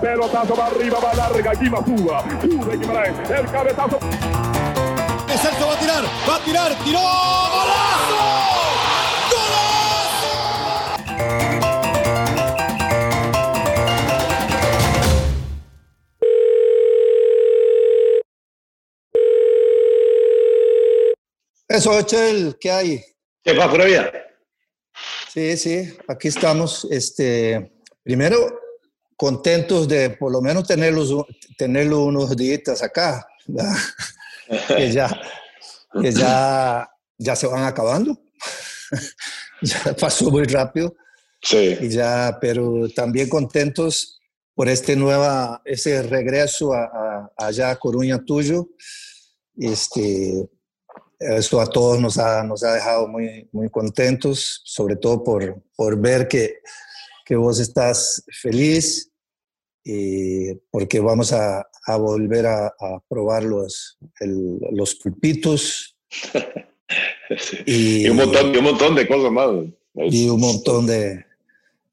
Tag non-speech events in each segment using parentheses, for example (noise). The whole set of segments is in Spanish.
Pelotazo va arriba, va larga, aquí va Suba. Sube Guimaraes, el cabezazo. Celso va a tirar, va a tirar, tiró, golazo. Eso, Echel, ¿qué hay? ¿Qué pura vida? Sí, sí, aquí estamos. Este, primero, contentos de por lo menos tenerlos, tenerlo unos días acá, (laughs) que, ya, que ya, ya se van acabando. (laughs) ya pasó muy rápido. Sí. Y ya, pero también contentos por este nueva, ese regreso a, a- allá a Coruña tuyo. Este, eso a todos nos ha, nos ha dejado muy, muy contentos, sobre todo por, por ver que, que vos estás feliz y porque vamos a, a volver a, a probar los, el- los pulpitos (laughs) Sí. y, Y un montón, y un montón de cosas más. y un montón de,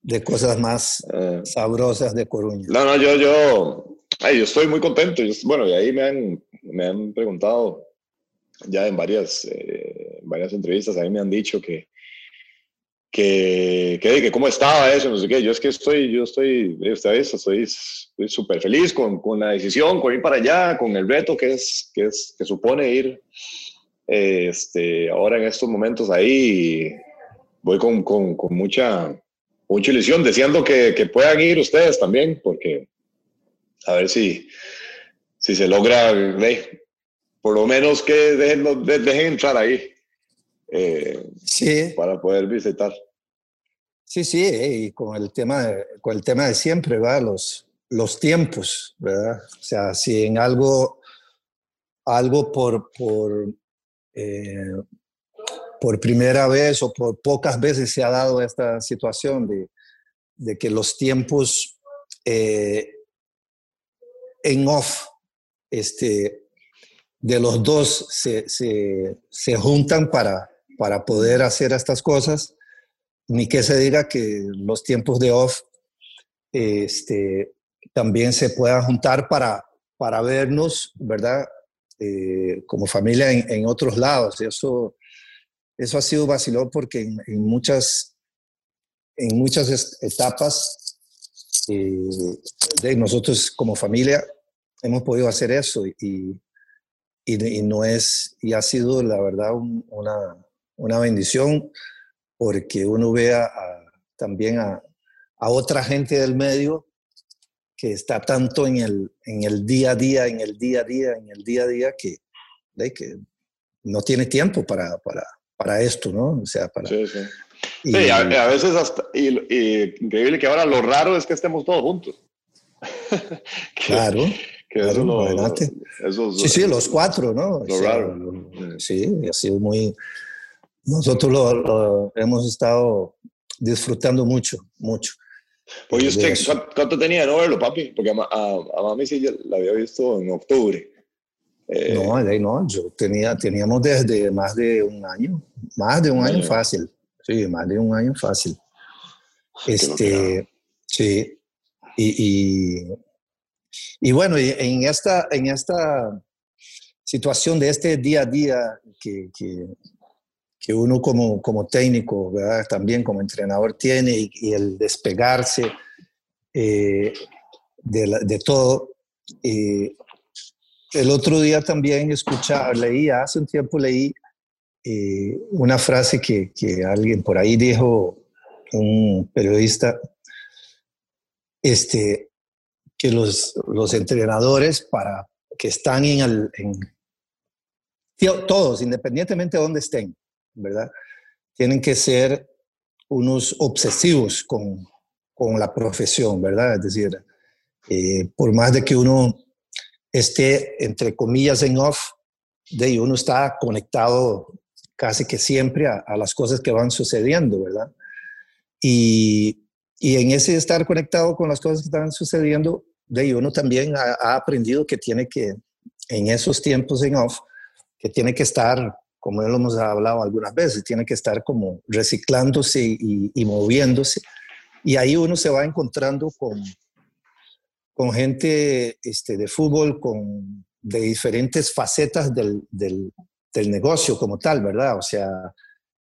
de cosas más Eh, sabrosas de Coruña. no, no, yo, yo, ay, yo estoy muy contento. Yo- bueno, y ahí me han, me han preguntado ya en varias, eh, en varias entrevistas, ahí me han dicho que, que, que, que cómo estaba eso, no sé qué. Yo es que estoy, yo estoy, esta vez estoy súper feliz con, con la decisión, con ir para allá, con el reto que es, que es, que supone ir eh, este, ahora en estos momentos ahí. Voy con, con, con mucha, mucha ilusión, deseando que, que puedan ir ustedes también, porque a ver si, si se logra, eh, por lo menos que dejen, de- dejen entrar ahí eh, Sí, para poder visitar. sí, sí, y con el tema de, con el tema de siempre, ¿verdad? Los, los tiempos, ¿verdad? O sea, si en algo, algo por, por, eh, por primera vez o por pocas veces se ha dado esta situación de, de que los tiempos eh, en off este, de los dos se, se, se juntan para, para poder hacer estas cosas, ni que se diga que los tiempos de off este, también se puedan juntar para, para vernos, ¿verdad? Eh, como familia en, en otros lados. Eso, eso ha sido vacilón porque en, en muchas, en muchas etapas eh, de nosotros como familia hemos podido hacer eso y, y, y no es, y ha sido la verdad un- una, una bendición porque uno ve a- a- también a, a otra gente del medio que está tanto en el, en el día a día, en el día a día, en el día a día, que, de que no tiene tiempo para, para, para esto, ¿no? O sea, para... Sí, sí. y- Sí, a, a veces hasta, y, y increíble que ahora lo raro es que estemos todos juntos. (laughs) Que- claro, que claro, eso lo- adelante. eso es- sí, sí, los cuatro, ¿no? O Lo sea, raro. lo- sí, ha sido muy... Nosotros lo, lo hemos estado disfrutando mucho, mucho. Oye, de usted. ¿cuánto, tenía de no verlo, papi? Porque a, a, a mami sí ya la había visto en octubre. Eh, No, no, yo tenía, teníamos desde más de un año, más de un año año. fácil, sí, más de un año fácil. qué Este, sí, y, y, y bueno, en esta, en esta situación de este día a día que, que, que uno como, como técnico, también como entrenador tiene y, el despegarse eh, de, todo. eh, el otro día también escuchaba, leí, hace un tiempo leí eh, una frase que, que alguien por ahí dijo, un periodista, este, que los, los entrenadores para que están en en, todos, independientemente de dónde estén, ¿verdad? Tienen que ser unos obsesivos con, con la profesión, ¿verdad? Es decir, eh, por más de que uno esté, entre comillas, en off, de uno está conectado casi que siempre a, las cosas que van sucediendo, ¿verdad? Y, y en ese estar conectado con las cosas que están sucediendo, de uno también ha aprendido que tiene que, en esos tiempos en off, que tiene que estar, como ya lo hemos hablado algunas veces, tiene que estar como reciclándose y, y moviéndose. Y ahí uno se va encontrando con, con gente este, de fútbol, con, de diferentes facetas del, del, del negocio como tal, ¿verdad? O sea,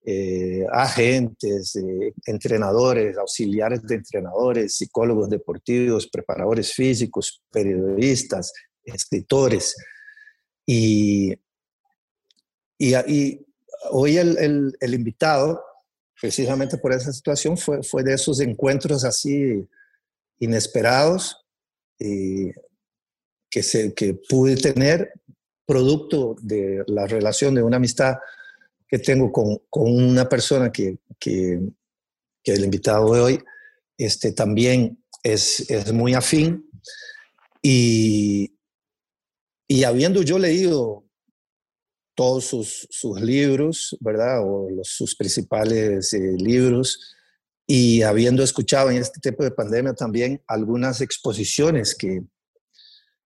eh, agentes, eh, entrenadores, auxiliares de entrenadores, psicólogos deportivos, preparadores físicos, periodistas, escritores. Y, y, hoy el, invitado, precisamente por esa situación, fue, fue de esos encuentros así inesperados que, se, que pude tener producto de la relación de una amistad que tengo con, con una persona que, que, que, el invitado de hoy este, también es, es muy afín. Y, y habiendo yo leído todos sus, sus libros, ¿verdad? O sus principales eh, libros, y habiendo escuchado en este tiempo de pandemia también algunas exposiciones que,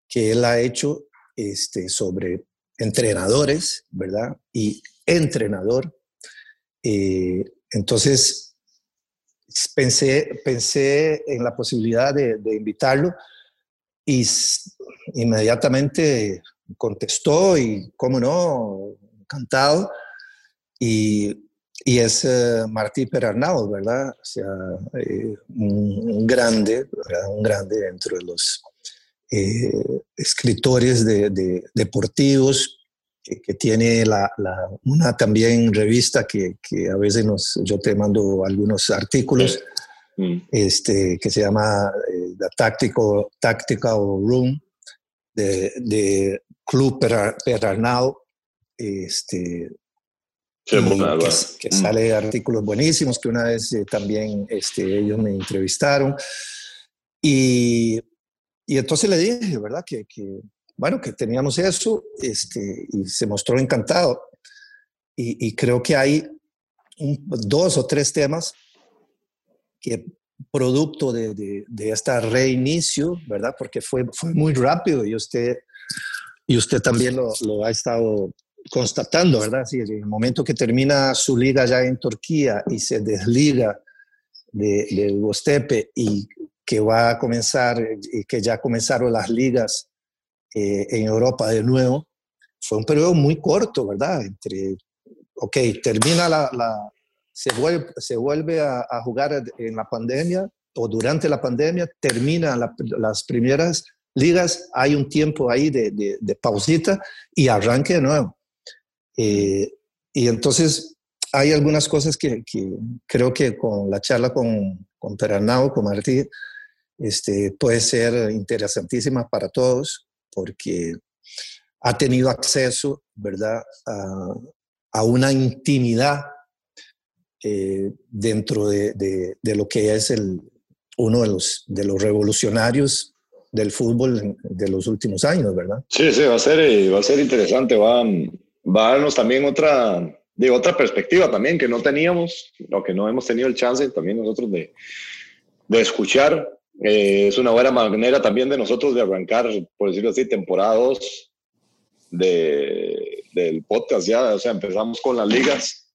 que él ha hecho este, sobre entrenadores, ¿verdad? Y entrenador. Eh, entonces, pensé, pensé en la posibilidad de, invitarlo y inmediatamente contestó y, cómo no, encantado. Y, y es eh, Martí Perarnau, ¿verdad? O sea, eh, un, grande, un grande dentro de los escritores de, deportivos que, tiene la, una también revista que, que, a veces nos, yo te mando algunos artículos, mm. este, que se llama eh, The Tactical, Tactical Room de, de Club Perarnau, este, que, que, mm. sale artículos buenísimos que una vez eh, también este, ellos me entrevistaron. Y, y entonces le dije, ¿verdad? Que, que, bueno, que teníamos eso este, y se mostró encantado. Y, creo que hay dos o tres temas que producto de, de, este reinicio, ¿verdad? Porque fue, fue muy rápido y usted, y usted también lo, lo ha estado constatando, ¿verdad? Sí, en el momento que termina su liga ya en Turquía y se desliga de, del Gostepe y que va a comenzar, y que ya comenzaron las ligas eh, en Europa de nuevo, fue un periodo muy corto, ¿verdad? Entre, ok, termina la, la se vuelve, se vuelve a, jugar en la pandemia o durante la pandemia, termina las primeras ligas, hay un tiempo ahí de, de, pausita y arranque de nuevo. Eh, y entonces hay algunas cosas que, creo que con la charla con, con Perarnau, con Martí, este, puede ser interesantísima para todos porque ha tenido acceso, ¿verdad?, a, una intimidad eh, dentro de, de, lo que es el, uno de los, de los revolucionarios del fútbol de los últimos años, ¿verdad? Sí, sí, va a ser, eh, va a ser interesante, va, va a darnos también otra, de otra perspectiva también que no teníamos, o que no hemos tenido el chance también nosotros de, de escuchar eh, es una buena manera también de nosotros de arrancar, por decirlo así, temporada 2 de, del podcast ya, o sea, empezamos con las ligas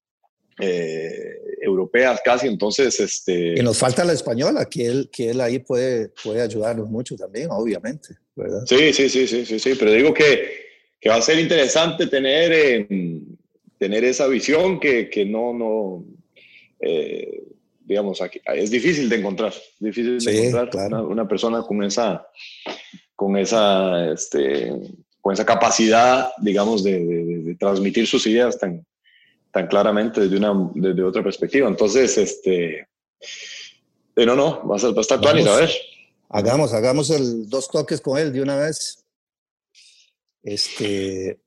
eh, europeas casi, entonces... Este... Y nos falta la española, que él, que él ahí puede, puede ayudarnos mucho también, obviamente, ¿verdad? Sí, sí, sí, sí, sí, sí, pero digo que, que va a ser interesante tener, tener esa visión que, que no... no eh, digamos, aquí, es difícil de encontrar, difícil de encontrar una, persona con esa, con esa, este, con esa capacidad, digamos, de, transmitir sus ideas tan, tan claramente desde, una, desde otra perspectiva. Entonces, este, eh, no, no, va a, ser, va a estar a ver. Hagamos, hagamos el dos toques con él de una vez. Este,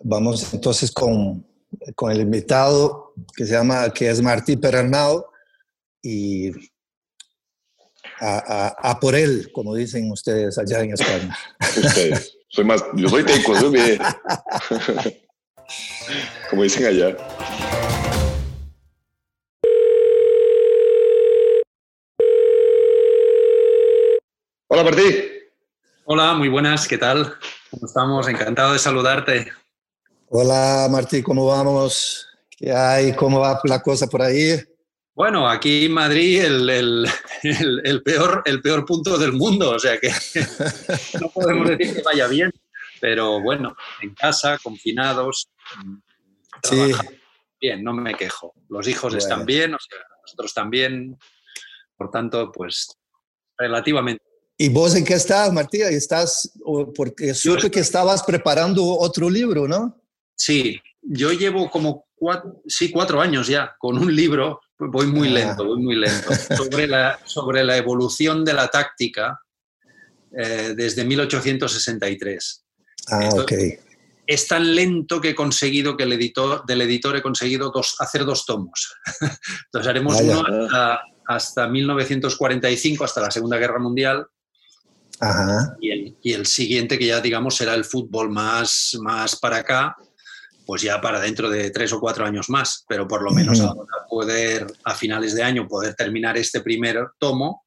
vamos entonces con, con el invitado que se llama, que es Martí Perarnao y a, a, por él, como dicen ustedes allá en España. Ustedes. Soy más, yo soy teco, (laughs) como dicen allá. Hola, Martí. Hola, muy buenas, ¿qué tal? ¿Cómo estamos? Encantado de saludarte. Hola, Martí, ¿cómo vamos? ¿Qué hay? ¿Cómo va la cosa por ahí? Bueno, aquí en Madrid el, el, peor, el peor punto del mundo, o sea que (laughs) no podemos decir que vaya bien, pero bueno, en casa, confinados, sí. bien, no me quejo. Los hijos están bien, o sea, nosotros también, por tanto, pues relativamente. ¿Y vos en qué estás, Martí? Estás, porque supe que estabas preparando otro libro, ¿no? Sí, yo llevo como cuatro, sí, cuatro años ya con un libro voy muy ah. lento, voy muy lento, sobre la, sobre la evolución de la táctica eh, desde 1863. Ah, ok. Es tan lento que he conseguido que el editor, del editor he conseguido dos, hacer dos tomos. (laughs) Entonces haremos uno hasta, 1945, hasta la Segunda Guerra Mundial, Ajá. Y, el, y, el, siguiente, que ya digamos será el fútbol más, más para acá, pues ya para dentro de tres o cuatro años más, pero por lo menos a poder a finales de año poder terminar este primer tomo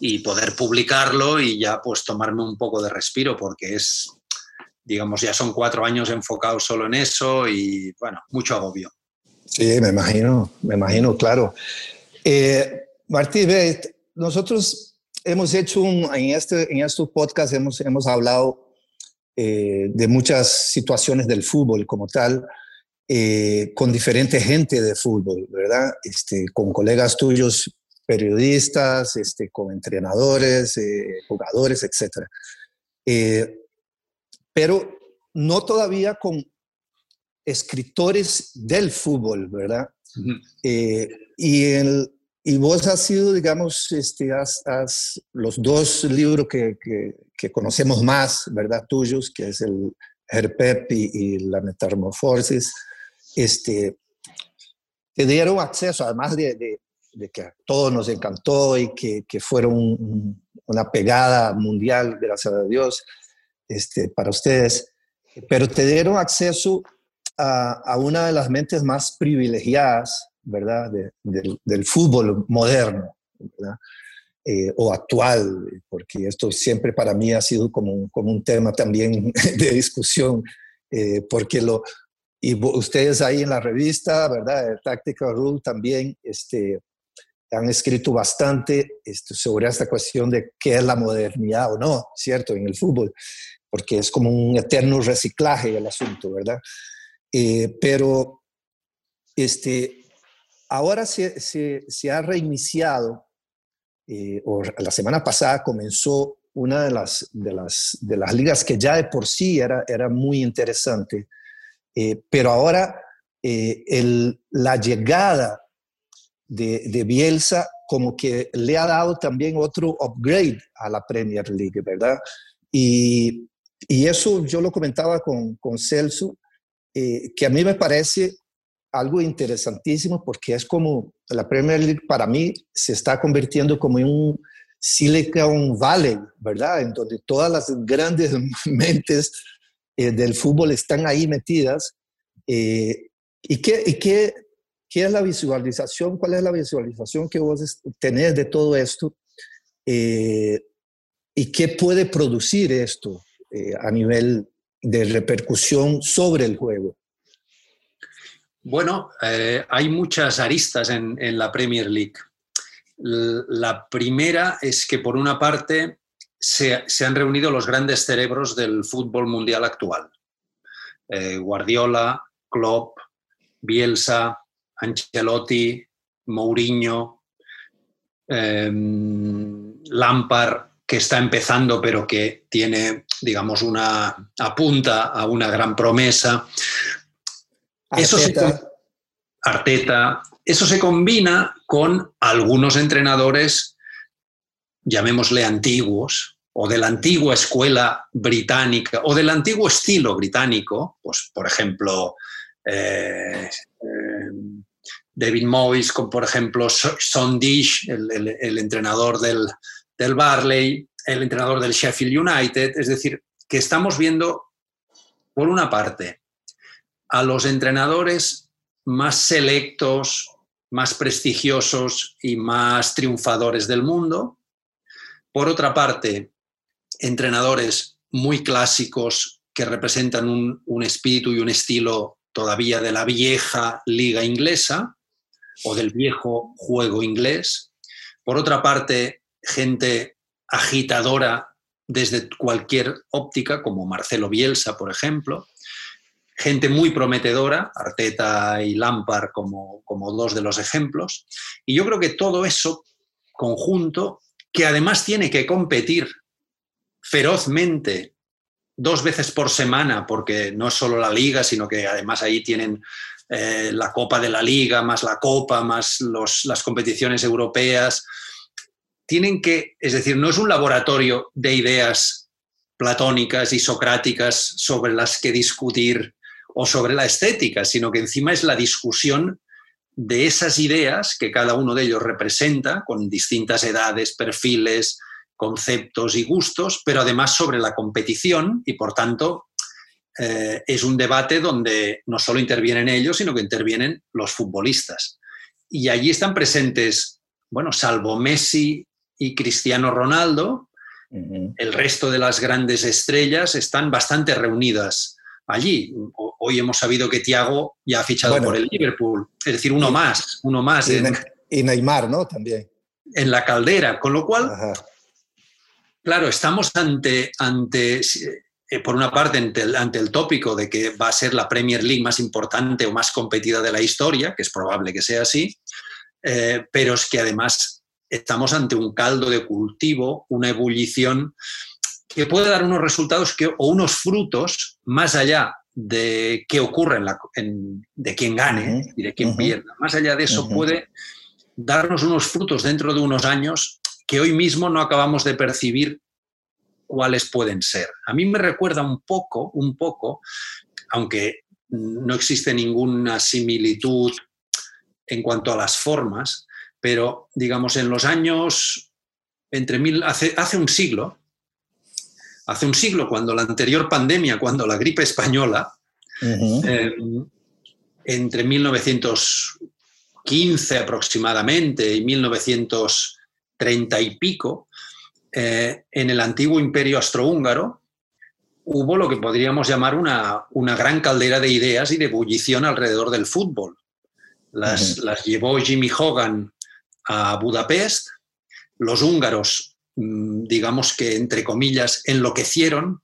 y poder publicarlo y ya pues tomarme un poco de respiro porque es, digamos, ya son cuatro años enfocados solo en eso y bueno, mucho agobio. Sí, me imagino, me imagino, claro. Eh, Martí, nosotros hemos hecho un, en este, en estos podcasts hemos, hemos hablado eh, de muchas situaciones del fútbol como tal, eh, con diferente gente de fútbol, ¿verdad? Este, con colegas tuyos periodistas, este, con entrenadores, eh, jugadores, etc. pero no todavía con escritores del fútbol, ¿verdad? y el, y vos has sido, digamos, este, has, los dos libros que, que, conocemos más, ¿verdad? Tuyos, que es el Herpep y, y la Metamorfosis, este, te dieron acceso, además de, de, que a todos nos encantó y que, que fueron una pegada mundial, gracias a Dios, este, para ustedes, pero te dieron acceso a, a una de las mentes más privilegiadas ¿verdad? del, fútbol moderno, eh, o actual, porque esto siempre para mí ha sido como un, como un tema también (laughs) de discusión, eh, porque lo, y ustedes ahí en la revista, ¿verdad? Tactical Rule también este, han escrito bastante este, sobre esta cuestión de qué es la modernidad o no, ¿cierto? En el fútbol, porque es como un eterno reciclaje el asunto, ¿verdad? Eh, pero este, ahora se, se, ha reiniciado, eh, o la semana pasada comenzó una de las, de las, de las ligas que ya de por sí era, era muy interesante, eh, pero ahora eh, el, la llegada de, de, Bielsa como que le ha dado también otro upgrade a la Premier League, ¿verdad? Y, y eso yo lo comentaba con, con Celso, que a mí me parece algo interesantísimo porque es como la Premier League para mí se está convirtiendo como en un Silicon Valley, ¿verdad? En donde todas las grandes (laughs) mentes eh, del fútbol están ahí metidas. Eh, ¿Y, qué, y qué, qué, es la visualización? ¿Cuál es la visualización que vos tenés de todo esto? Eh, ¿Y qué puede producir esto a nivel de repercusión sobre el juego? Bueno, eh, hay muchas aristas en, la Premier League. La primera es que, por una parte, se, han reunido los grandes cerebros del fútbol mundial actual. Eh, Guardiola, Klopp, Bielsa, Ancelotti, Mourinho, em, Lampard, que está empezando pero que tiene, digamos, una apunta a una gran promesa. Eso se, Arteta, eso se combina con algunos entrenadores, llamémosle antiguos, o de la antigua escuela británica, o del antiguo estilo británico, pues por ejemplo, eh, eh, David Moyes, con por ejemplo Son Dish, el, entrenador del, del Barley, el entrenador del Sheffield United, es decir, que estamos viendo, por una parte, a los entrenadores más selectos, más prestigiosos y más triunfadores del mundo. Por otra parte, entrenadores muy clásicos que representan un, espíritu y un estilo todavía de la vieja liga inglesa. O del viejo juego inglés. Por otra parte, gente agitadora desde cualquier óptica, como Marcelo Bielsa, por ejemplo. Gente muy prometedora, Arteta y Lampard como, como dos de los ejemplos. Y yo creo que todo eso conjunto, que además tiene que competir ferozmente dos veces por semana, porque no es solo la liga, sino que además ahí tienen eh, la Copa de la Liga, más la Copa, más las competiciones europeas. Tienen que, es decir, no es un laboratorio de ideas platónicas y socráticas sobre las que discutir o sobre la estética, sino que encima es la discusión de esas ideas que cada uno de ellos representa, con distintas edades, perfiles, conceptos y gustos, pero además sobre la competición y por tanto eh, es un debate donde no solo intervienen ellos, sino que intervienen los futbolistas. Y allí están presentes, bueno, salvo Messi y Cristiano Ronaldo, el resto de las grandes estrellas están bastante reunidas allí. Hoy hemos sabido que Thiago ya ha fichado por el Liverpool, es decir, uno más, uno más. Y, Neymar, ¿no? También. En la caldera, con lo cual, claro, estamos ante, ante eh, por una parte, ante el, tópico de que va a ser la Premier League más importante o más competida de la historia, que es probable que sea así, eh, pero es que además estamos ante un caldo de cultivo, una ebullición que puede dar unos resultados que, o unos frutos más allá de qué ocurre, en de quién gane y de quién pierda. Más allá de eso puede darnos unos frutos dentro de unos años que hoy mismo no acabamos de percibir cuáles pueden ser. A mí me recuerda un poco, un poco, aunque no existe ninguna similitud en cuanto a las formas, pero digamos en los años, entre mil, hace, hace un siglo, hace un siglo, cuando la anterior pandemia, cuando la gripe española, eh, entre 1915 aproximadamente y 1930 y pico, eh, en el antiguo imperio austrohúngaro hubo lo que podríamos llamar una, gran caldera de ideas y de ebullición alrededor del fútbol. Las, llevó Jimmy Hogan a Budapest, los húngaros, mm, digamos que entre comillas, enloquecieron,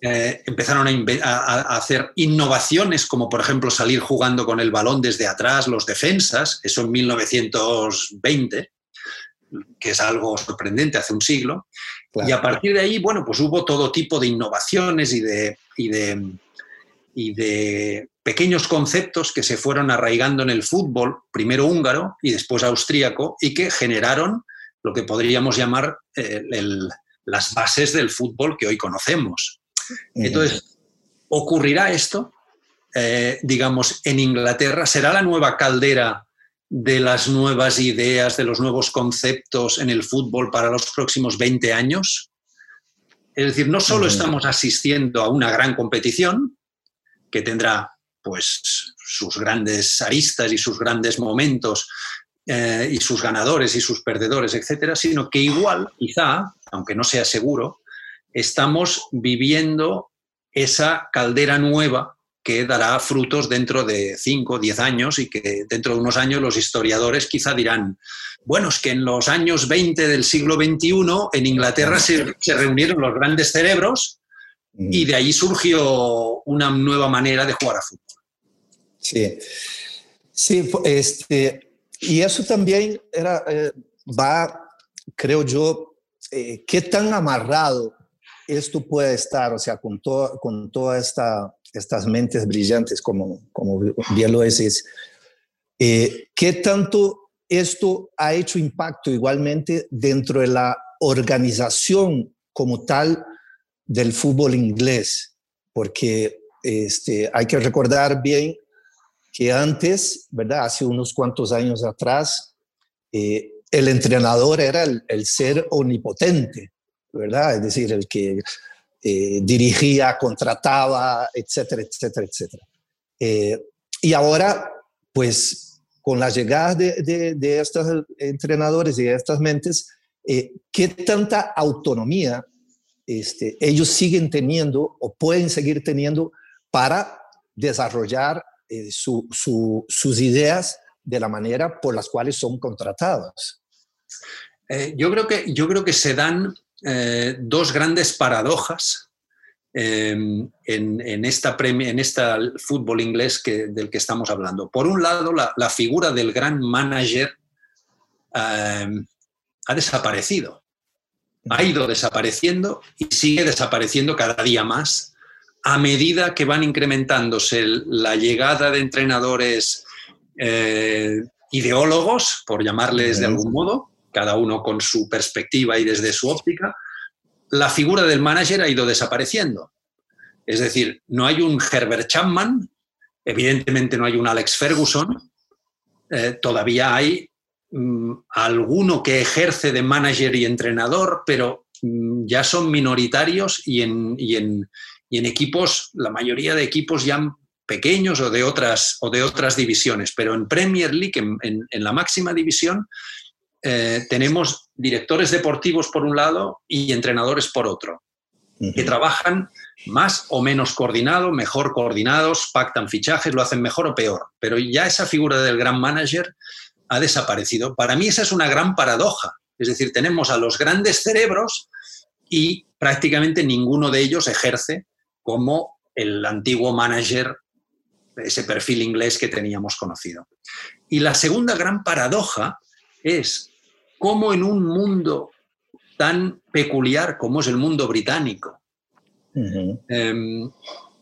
eh, empezaron a, hacer innovaciones, como por ejemplo salir jugando con el balón desde atrás, los defensas, eso en 1920 que es algo sorprendente hace un siglo. Y a partir de ahí, bueno, pues hubo todo tipo de innovaciones y de, y de, y de pequeños conceptos que se fueron arraigando en el fútbol, primero húngaro y después austríaco, y que generaron lo que podríamos llamar eh, las bases del fútbol que hoy conocemos. Entonces, ¿ocurrirá esto? Eh, digamos, en Inglaterra, ¿será la nueva caldera de las nuevas ideas, de los nuevos conceptos en el fútbol para los próximos 20 años. Es decir, no solo estamos asistiendo a una gran competición, que tendrá pues sus grandes aristas y sus grandes momentos eh, y sus ganadores y sus perdedores, etcétera, sino que igual, quizá, aunque no sea seguro, estamos viviendo esa caldera nueva que dará frutos dentro de 5 o 10 años y que dentro de unos años los historiadores quizá dirán, bueno, es que en los años 20 del siglo XXI en Inglaterra se, reunieron los grandes cerebros y de ahí surgió una nueva manera de jugar a fútbol. Sí, sí, este, y eso también era, eh, va, creo yo, eh, qué tan amarrado esto puede estar, o sea, con, con toda esta estas mentes brillantes, como, como bien lo decís, eh, ¿qué tanto esto ha hecho impacto igualmente dentro de la organización como tal del fútbol inglés? Porque este, hay que recordar bien que antes, ¿verdad? Hace unos cuantos años atrás, eh, el entrenador era el, el, ser omnipotente, ¿verdad? Es decir, el que eh, dirigía, contrataba, etcétera, etcétera, etcétera. Eh, y ahora, pues, con la llegada de, de, estos entrenadores y de estas mentes, eh, ¿qué tanta autonomía este, ellos siguen teniendo o pueden seguir teniendo para desarrollar sus ideas de la manera por las cuales son contratados. Yo, creo que, yo creo que se dan eh, dos grandes paradojas em, en, esta en este fútbol inglés que, del que estamos hablando. Por un lado, la, figura del gran manager em, ha desaparecido. Ha ido desapareciendo y sigue desapareciendo cada día más a medida que van incrementándose la llegada de entrenadores eh, ideólogos, por llamarles de algún modo, cada uno con su perspectiva y desde su óptica, la figura del manager ha ido desapareciendo. Es decir, no hay un Herbert Chapman, evidentemente no hay un Alex Ferguson, eh, todavía hay mm, alguno que ejerce de manager y entrenador, pero mm, ya son minoritarios y en, en, equipos, la mayoría de equipos ya pequeños o de otras, o de otras divisiones, pero en Premier League, en, en la máxima división, eh, tenemos directores deportivos por un lado y entrenadores por otro, que trabajan más o menos coordinado, mejor coordinados, pactan fichajes, lo hacen mejor o peor, pero ya esa figura del gran manager ha desaparecido. Para mí esa es una gran paradoja, es decir, tenemos a los grandes cerebros y prácticamente ninguno de ellos ejerce como el antiguo manager, ese perfil inglés que teníamos conocido. Y la segunda gran paradoja es cómo en un mundo tan peculiar como es el mundo británico, em,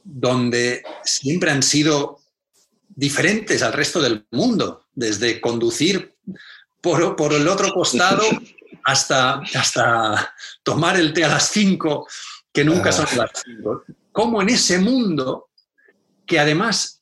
donde siempre han sido diferentes al resto del mundo, desde conducir por, por el otro costado hasta, hasta tomar el té a las 5, que nunca son las 5. Cómo en ese mundo, que además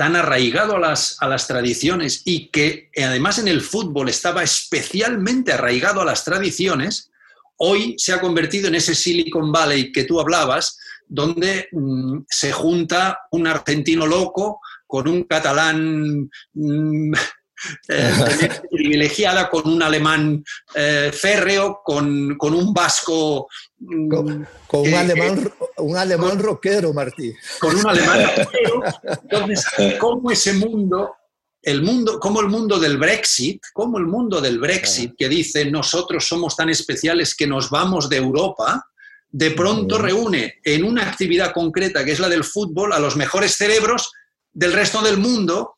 tan arraigado a las, a las tradiciones y que además en el fútbol estaba especialmente arraigado a las tradiciones, hoy se ha convertido en ese Silicon Valley que tú hablabas, donde mm, se junta un argentino loco con un catalán mm, (laughs) eh, privilegiada, con un alemán eh, férreo, con, un vasco... Mm, con, un, alemán, un alemán rockero, Martí. Con un alemán (laughs) rockero. Entonces, ¿cómo ese mundo el mundo, como el mundo del Brexit, como el mundo del Brexit que dice nosotros somos tan especiales que nos vamos de Europa, de pronto reúne en una actividad concreta que es la del fútbol a los mejores cerebros del resto del mundo,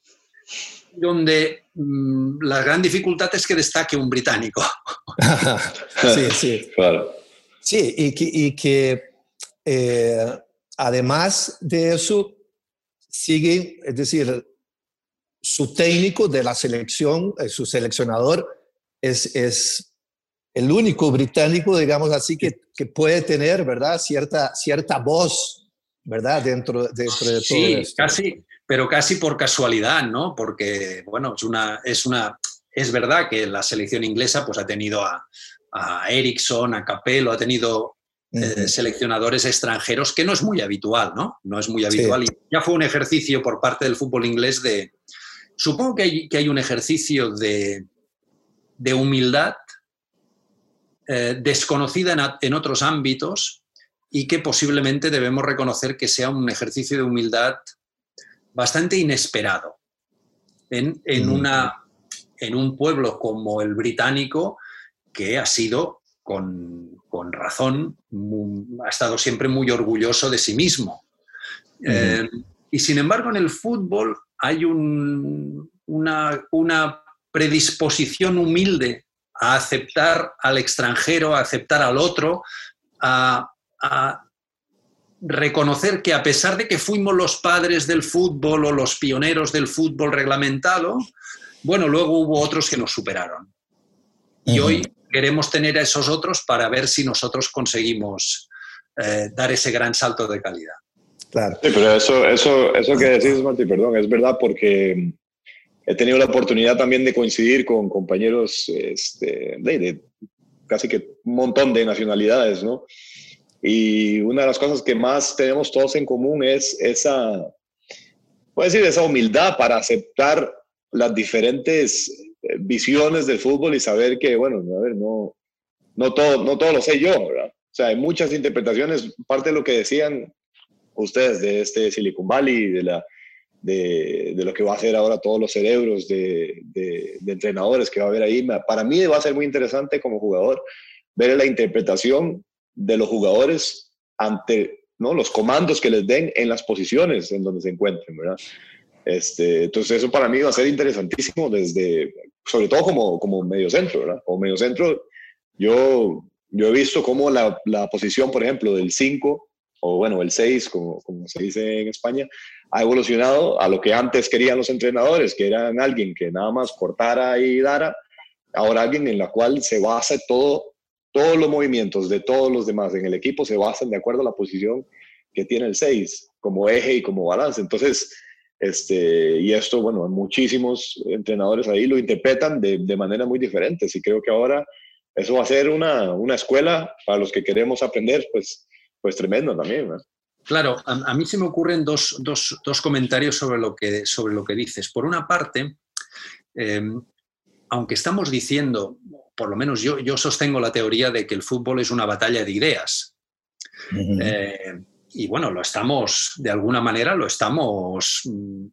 donde mm, la gran dificultad es que destaque un británico. (laughs) sí, sí. Claro. Sí, y que, eh, además de eso, sigue, es decir, su técnico de la selección, eh, su seleccionador, es, es el único británico, digamos así, que, que, puede tener, ¿verdad? Cierta, cierta voz, ¿verdad? Dentro, dentro de todo sí, casi, pero casi por casualidad, ¿no? Porque, bueno, es una, es una, es verdad que la selección inglesa pues ha tenido a, a Ericsson, a Capello, ha tenido eh, seleccionadores extranjeros, que no es muy habitual, ¿no? No es muy habitual. Y ya fue un ejercicio por parte del fútbol inglés de... Supongo que hay, que hay un ejercicio de, de humildad eh, desconocida en, en, otros ámbitos y que posiblemente debemos reconocer que sea un ejercicio de humildad bastante inesperado en, en, una, en un pueblo como el británico, que ha sido con, razón, ha estado siempre muy orgulloso de sí mismo. Eh, y sin embargo, en el fútbol hay una, predisposición humilde a aceptar al extranjero, a aceptar al otro, a, reconocer que a pesar de que fuimos los padres del fútbol o los pioneros del fútbol reglamentado, bueno, luego hubo otros que nos superaron. Y hoy queremos tener a esos otros para ver si nosotros conseguimos eh, dar ese gran salto de calidad. Claro. Sí, pero eso, eso, eso que decís, Martín, perdón, es verdad porque he tenido la oportunidad también de coincidir con compañeros este, de, casi que un montón de nacionalidades, ¿no? Y una de las cosas que más tenemos todos en común es esa, puedo decir, esa humildad para aceptar las diferentes visiones del fútbol y saber que, bueno, a ver, no, no, todo, no todo lo sé yo, ¿verdad? O sea, hay muchas interpretaciones, parte de lo que decían ustedes de este Silicon Valley, de la, de, lo que va a hacer ahora todos los cerebros de, de, entrenadores que va a haber ahí. Para mí va a ser muy interesante como jugador ver la interpretación de los jugadores ante ¿no? los comandos que les den en las posiciones en donde se encuentren, ¿verdad? Este, entonces eso para mí va a ser interesantísimo desde, sobre todo como, como medio centro, ¿verdad? Como medio centro, yo, yo he visto cómo la, la posición, por ejemplo, del 5 o bueno, el 6, como, como se dice en España, ha evolucionado a lo que antes querían los entrenadores, que eran alguien que nada más cortara y dara, ahora alguien en la cual se basa todo, todos los movimientos de todos los demás en el equipo se basan de acuerdo a la posición que tiene el 6, como eje y como balance. Entonces, este, y esto, bueno, muchísimos entrenadores ahí lo interpretan de, de manera muy diferente. Y creo que ahora eso va a ser una, una escuela para los que queremos aprender, pues pues tremendo también. Claro, a, mí se me ocurren dos, comentarios sobre lo, que, sobre lo que dices. Por una parte, em, aunque estamos diciendo, por lo menos yo, yo sostengo la teoría de que el fútbol es una batalla de ideas. Eh, y bueno, lo estamos, de alguna manera, lo estamos mm,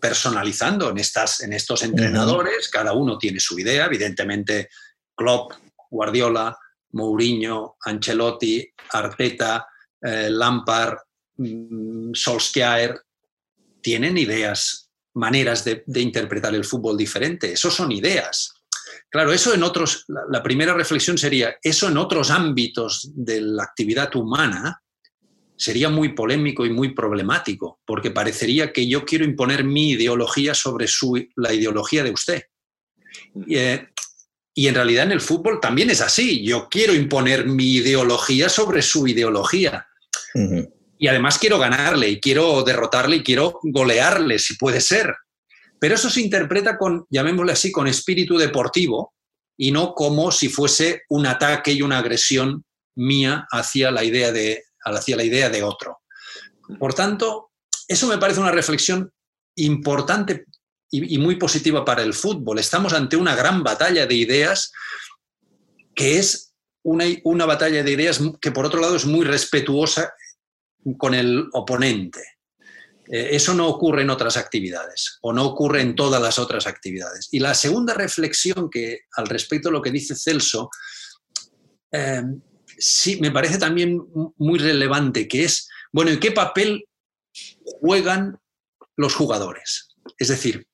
personalizando en, estas, en estos entrenadores. Cada uno tiene su idea. Evidentemente, Klopp, Guardiola, Mourinho, Ancelotti, Arteta, eh, Lampard, mm, Solskjaer, tienen ideas, maneras de, interpretar el fútbol diferente. Eso son ideas. Claro, eso en otros, la, primera reflexión sería, eso en otros ámbitos de la actividad humana sería muy polémico y muy problemático, porque parecería que yo quiero imponer mi ideología sobre la ideología de usted. Eh, y en realidad en el fútbol también es así. Yo quiero imponer mi ideología sobre su ideología. Y además quiero ganarle y quiero derrotarle y quiero golearle, si puede ser. Pero eso se interpreta con, llamémosle así, con espíritu deportivo y no como si fuese un ataque y una agresión mía hacia la idea de, hacia la idea de otro. Por tanto, eso me parece una reflexión importante y, muy positiva para el fútbol. Estamos ante una gran batalla de ideas que es una, una batalla de ideas que por otro lado es muy respetuosa con el oponente. Eh, eso no ocurre en otras actividades o no ocurre en todas las otras actividades. Y la segunda reflexión que al respecto de lo que dice Celso, eh, sí, me parece también muy relevante, que es, bueno, ¿y qué papel juegan los jugadores? Es decir,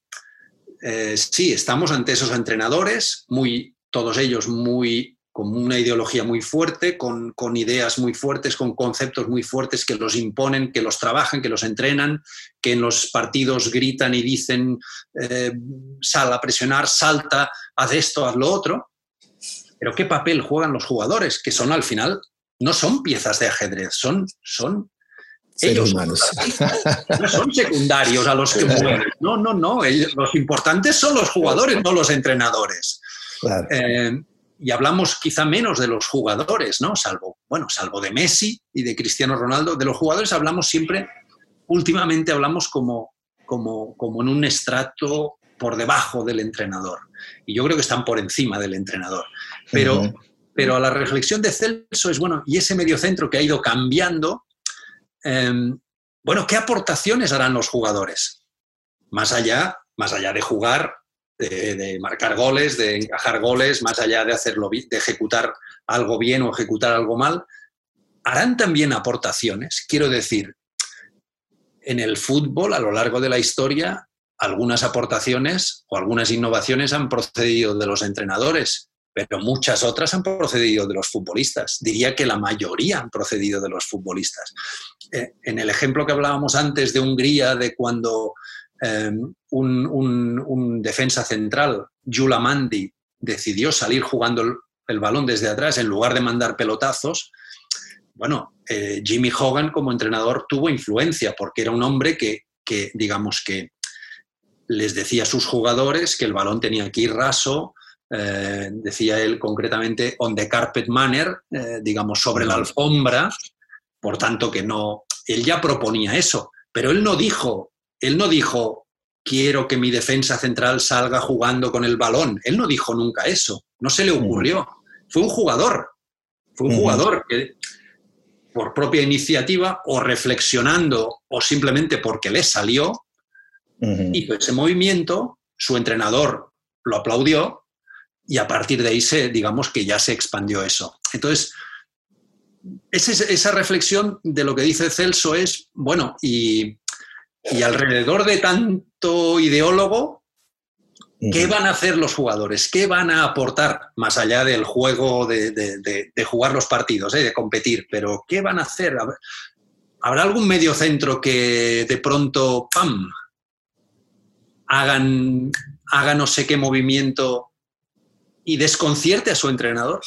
eh, sí, estamos ante esos entrenadores, muy, todos ellos muy, con una ideología muy fuerte, con, ideas muy fuertes, con conceptos muy fuertes que los imponen, que los trabajan, que los entrenan, que en los partidos gritan y dicen, eh, sal a presionar, salta, haz esto, haz lo otro. Pero ¿qué papel juegan los jugadores? Que son al final, no son piezas de ajedrez, son, son ellos humanos. no son secundarios a los que mueren. No, no, no. los importantes son los jugadores, no los entrenadores. Eh, y hablamos quizá menos de los jugadores, ¿no? Salvo, bueno, salvo de Messi y de Cristiano Ronaldo. De los jugadores hablamos siempre, últimamente hablamos como, como, como en un estrato por debajo del entrenador. Y yo creo que están por encima del entrenador. Pero, pero a la reflexión de Celso es, bueno, y ese mediocentro que ha ido cambiando, Em, bueno, ¿qué aportaciones harán los jugadores? Más allá, más allá de jugar, de, marcar goles, de encajar goles, más allá de hacerlo, de ejecutar algo bien o ejecutar algo mal, harán también aportaciones. Quiero decir, en el fútbol a lo largo de la historia, algunas aportaciones o algunas innovaciones han procedido de los entrenadores pero muchas otras han procedido de los futbolistas. Diría que la mayoría han procedido de los futbolistas. Eh, en el ejemplo que hablábamos antes de Hungría, de cuando em, un, defensa central, Jula Mandi, decidió salir jugando el, balón desde atrás en lugar de mandar pelotazos, bueno, eh, Jimmy Hogan como entrenador tuvo influencia porque era un hombre que, que, digamos que les decía a sus jugadores que el balón tenía que ir raso, eh, decía él concretamente, on the carpet manner, eh, digamos, sobre la alfombra, por tanto que no, él ya proponía eso, pero él no dijo, él no dijo, quiero que mi defensa central salga jugando con el balón, él no dijo nunca eso, no se le ocurrió, fue un jugador, fue un jugador que por propia iniciativa o reflexionando o simplemente porque le salió, Hizo ese movimiento, su entrenador lo aplaudió y a partir de ahí se, digamos que ya se expandió eso. Entonces, esa reflexión de lo que dice Celso es, bueno, y, alrededor de tanto ideólogo, ¿qué van a hacer los jugadores? ¿Qué van a aportar más allá del juego de, jugar los partidos, eh, de competir? Pero ¿qué van a hacer? ¿Habrá algún medio centro que de pronto, ¡pam!, hagan, haga no sé qué movimiento y desconcierte a su entrenador?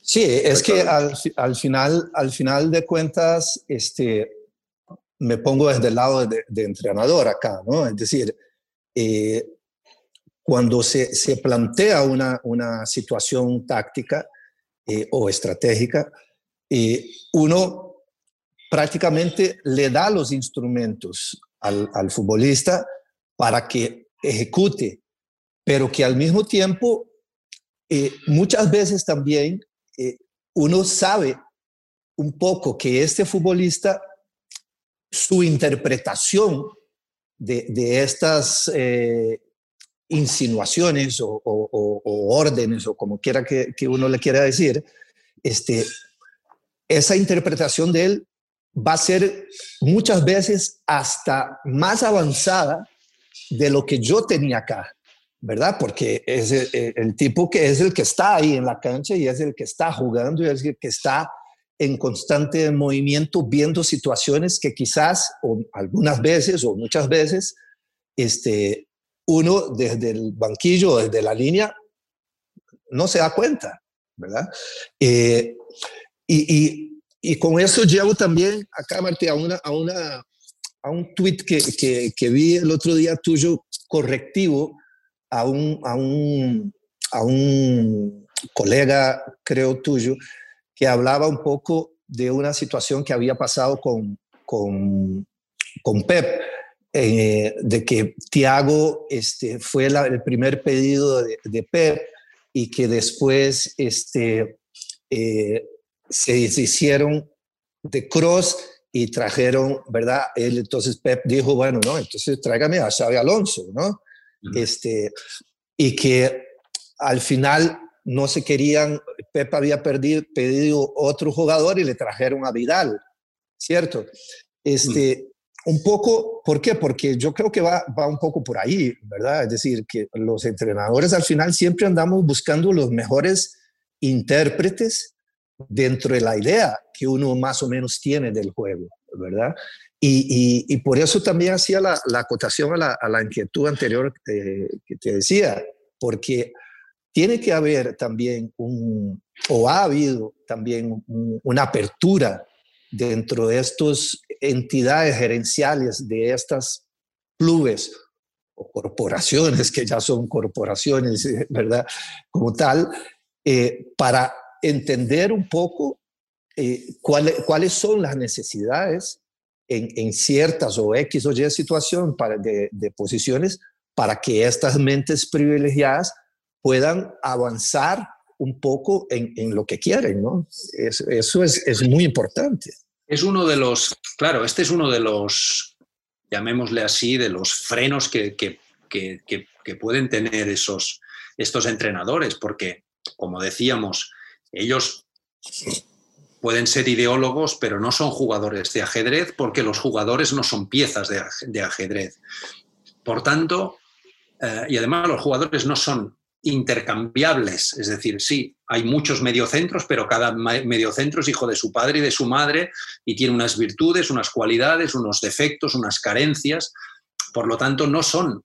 Sí, es que al, final, al final de cuentas, este, me pongo desde el lado de, entrenador acá, ¿no? Es decir, eh, cuando se, se plantea una, una, situación táctica eh, o estratégica, eh, uno prácticamente le da los instrumentos al, al, futbolista para que ejecute, pero que al mismo tiempo muchas veces también eh, uno sabe un poco que este futbolista, su interpretación de, estas eh, insinuaciones o, órdenes o como quiera que, uno le quiera decir, este, esa interpretación de él va a ser muchas veces hasta más avanzada de lo que yo tenía acá. ¿Verdad? Porque es el, tipo que es el que está ahí en la cancha y es el que está jugando y es el que está en constante movimiento, viendo situaciones que quizás, o algunas veces o muchas veces, este, uno desde el banquillo, desde la línea, no se da cuenta, ¿verdad? Eh, y, y, con eso llevo también acá, Martí, a, una, a, una, a un tweet que, que, que vi el otro día tuyo correctivo a un, a un, a un colega, creo tuyo, que hablaba un poco de una situación que había pasado con, con, con Pep, eh, de que Tiago este, fue el primer pedido de, de, Pep y que después este, eh, se hicieron de Cross y trajeron, ¿verdad? Él entonces Pep dijo, bueno, no, entonces tráigame a Xavi Alonso, ¿no? Este, y que al final no se querían, Pep había perdido, pedido otro jugador y le trajeron a Vidal, ¿cierto? Este, Un poco, ¿por qué? Porque yo creo que va, va un poco por ahí, ¿verdad? Es decir, que los entrenadores al final siempre andamos buscando los mejores intérpretes dentro de la idea que uno más o menos tiene del juego, ¿verdad? Y, por eso también hacía la, acotación a la, inquietud anterior eh, que te decía, porque tiene que haber también un, o ha habido también una apertura dentro de estas entidades gerenciales de estas clubes o corporaciones, que ya son corporaciones, (laughs) ¿verdad? Como tal, eh, para entender un poco eh, cuáles son las necesidades en, ciertas o X o Y situación para, de, posiciones para que estas mentes privilegiadas puedan avanzar un poco en, lo que quieren, ¿no? eso es, es, muy importante. Es uno de los, claro, este es uno de los, llamémosle así, de los frenos que, que, que, que pueden tener esos, estos entrenadores, porque, como decíamos, ellos pueden ser ideólogos, pero no son jugadores de ajedrez porque los jugadores no son piezas de, ajedrez. Por tanto, eh, y además los jugadores no son intercambiables, es decir, sí, hay muchos mediocentros, pero cada mediocentro es hijo de su padre y de su madre y tiene unas virtudes, unas cualidades, unos defectos, unas carencias, por lo tanto no son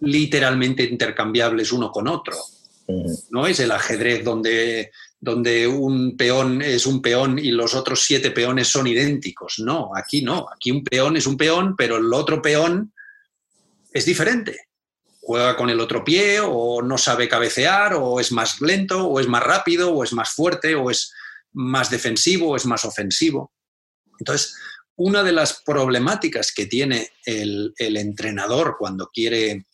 literalmente intercambiables uno con otro. No es el ajedrez donde donde un peón es un peón y los otros siete peones son idénticos. No, aquí no. Aquí un peón es un peón, pero el otro peón es diferente. Juega con el otro pie o no sabe cabecear o es más lento o es más rápido o es más fuerte o es más defensivo o es más ofensivo. Entonces, una de las problemáticas que tiene el, el entrenador cuando quiere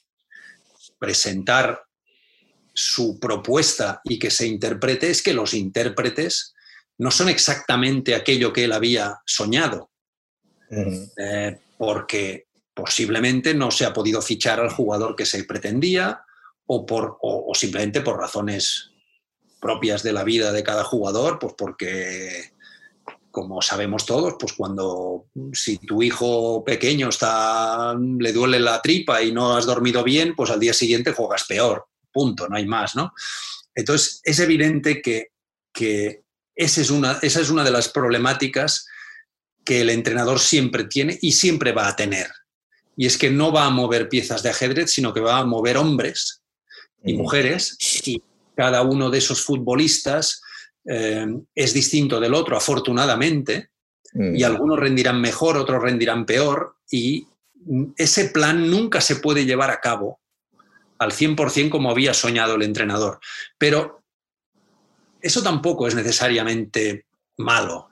presentar su propuesta y que se interprete es que los intérpretes no son exactamente aquello que él había soñado. eh, porque posiblemente no se ha podido fichar al jugador que se pretendía o, por, o, simplemente por razones propias de la vida de cada jugador, pues porque, como sabemos todos, pues cuando si tu hijo pequeño está, le duele la tripa y no has dormido bien, pues al día siguiente juegas peor. Punto, no hay más, ¿no? Entonces, es evidente que, que esa, es una, esa es una de las problemáticas que el entrenador siempre tiene y siempre va a tener. Y es que no va a mover piezas de ajedrez, sino que va a mover hombres y mujeres. Y cada uno de esos futbolistas eh, es distinto del otro, afortunadamente. Y algunos rendirán mejor, otros rendirán peor. Y ese plan nunca se puede llevar a cabo al 100% como había soñado el entrenador. Pero eso tampoco es necesariamente malo.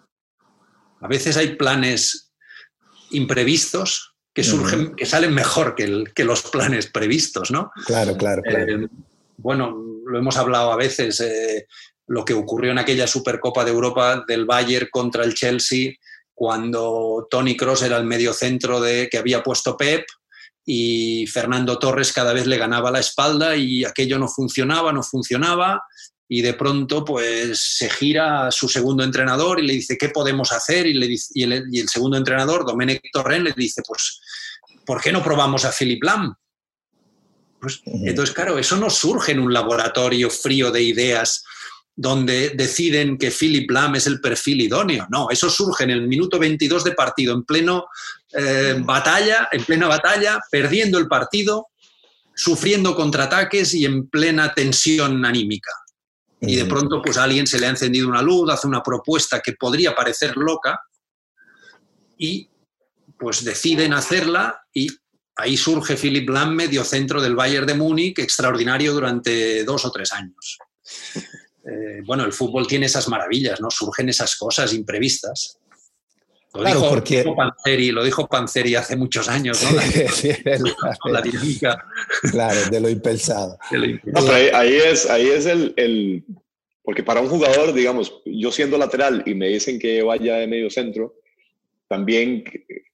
A veces hay planes imprevistos que surgen, que salen mejor que, los planes previstos, ¿no? Claro, claro, claro. Eh, bueno, lo hemos hablado a veces, eh, lo que ocurrió en aquella Supercopa de Europa del Bayern contra el Chelsea, cuando Tony Cross era el medio centro de, que había puesto Pep y Fernando Torres cada vez le ganaba la espalda y aquello no funcionaba, no funcionaba y de pronto pues se gira a su segundo entrenador y le dice qué podemos hacer y, le y, el, segundo entrenador, Domenic Torren, le dice pues ¿por qué no probamos a Philip Lam? Pues, entonces, claro, eso no surge en un laboratorio frío de ideas donde deciden que Philip Lam es el perfil idóneo. No, eso surge en el minuto 22 de partido, en pleno eh, batalla, en plena batalla, perdiendo el partido, sufriendo contraataques y en plena tensión anímica y de pronto pues a alguien se le ha encendido una luz, hace una propuesta que podría parecer loca y pues deciden hacerla y ahí surge Philip Lam, medio centro del Bayern de Múnich, extraordinario durante dos o tres años. Eh, bueno, el fútbol tiene esas maravillas, ¿no? Surgen esas cosas imprevistas. Lo, claro, dijo, porque... Panzeri, lo dijo Panzeri hace muchos años, ¿no? La, (laughs) dinámica. Claro, de lo impensado. No, pero ahí, es, ahí es el, el, Porque para un jugador, digamos, yo siendo lateral y me dicen que vaya de medio centro, también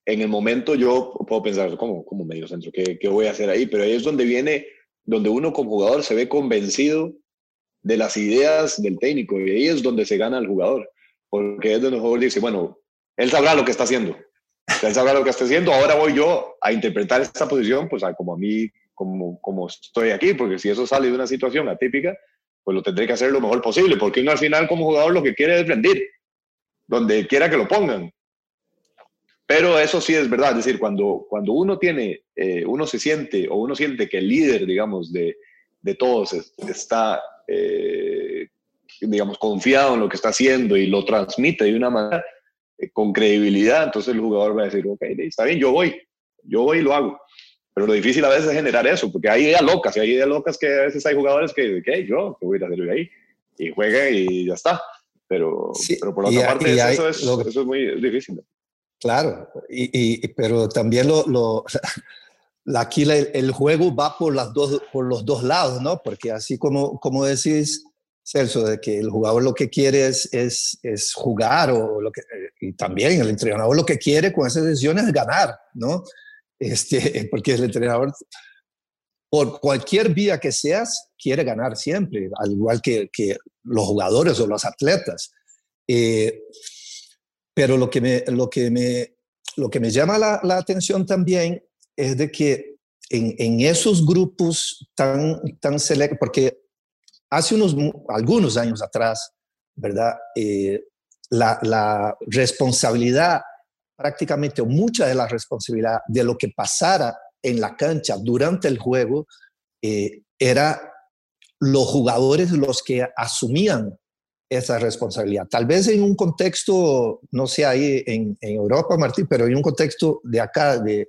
en el momento yo puedo pensar, ¿cómo, cómo medio centro? ¿Qué, ¿Qué voy a hacer ahí? Pero ahí es donde viene, donde uno como jugador se ve convencido de las ideas del técnico y ahí es donde se gana el jugador. Porque es donde el jugador dice, bueno, él sabrá lo que está haciendo. Él sabrá lo que está haciendo. Ahora voy yo a interpretar esta posición, pues a, como a mí, como, como estoy aquí, porque si eso sale de una situación atípica, pues lo tendré que hacer lo mejor posible, porque uno al final como jugador lo que quiere es rendir, donde quiera que lo pongan. Pero eso sí es verdad, es decir, cuando, cuando uno tiene, eh, uno se siente, o uno siente que el líder, digamos, de, de todos está, eh, digamos, confiado en lo que está haciendo y lo transmite de una manera, eh, con credibilidad, entonces el jugador va a decir, ok, está bien, yo voy, yo voy y lo hago. Pero lo difícil a veces es generar eso, porque hay ideas locas, y hay ideas locas que a veces hay jugadores que, ok, yo, ¿qué voy a hacer ahí? Y juega y ya está. Pero, pero por otra parte, eso, es, eso, es, muy difícil. Claro, y, y pero también lo, lo (laughs) aquí el, el, juego va por, las dos, por los dos lados, ¿no? Porque así como, como decís, Celso, de que el jugador lo que quiere es, es, jugar o lo que, y también el entrenador lo que quiere con esa decisión es ganar, ¿no? Este, (laughs) porque el entrenador, por cualquier vía que seas, quiere ganar siempre, al igual que, que los jugadores o los atletas. Eh, pero lo que me, lo que me, lo que me llama la, la atención también es de que en, en esos grupos tan, tan selectos, porque hace unos, algunos años atrás, ¿verdad? Eh, la, responsabilidad, prácticamente mucha de la responsabilidad de lo que pasara en la cancha durante el juego, eh, era los jugadores los que asumían esa responsabilidad. Tal vez en un contexto, no sé ahí en, Europa, Martín, pero en un contexto de acá, de,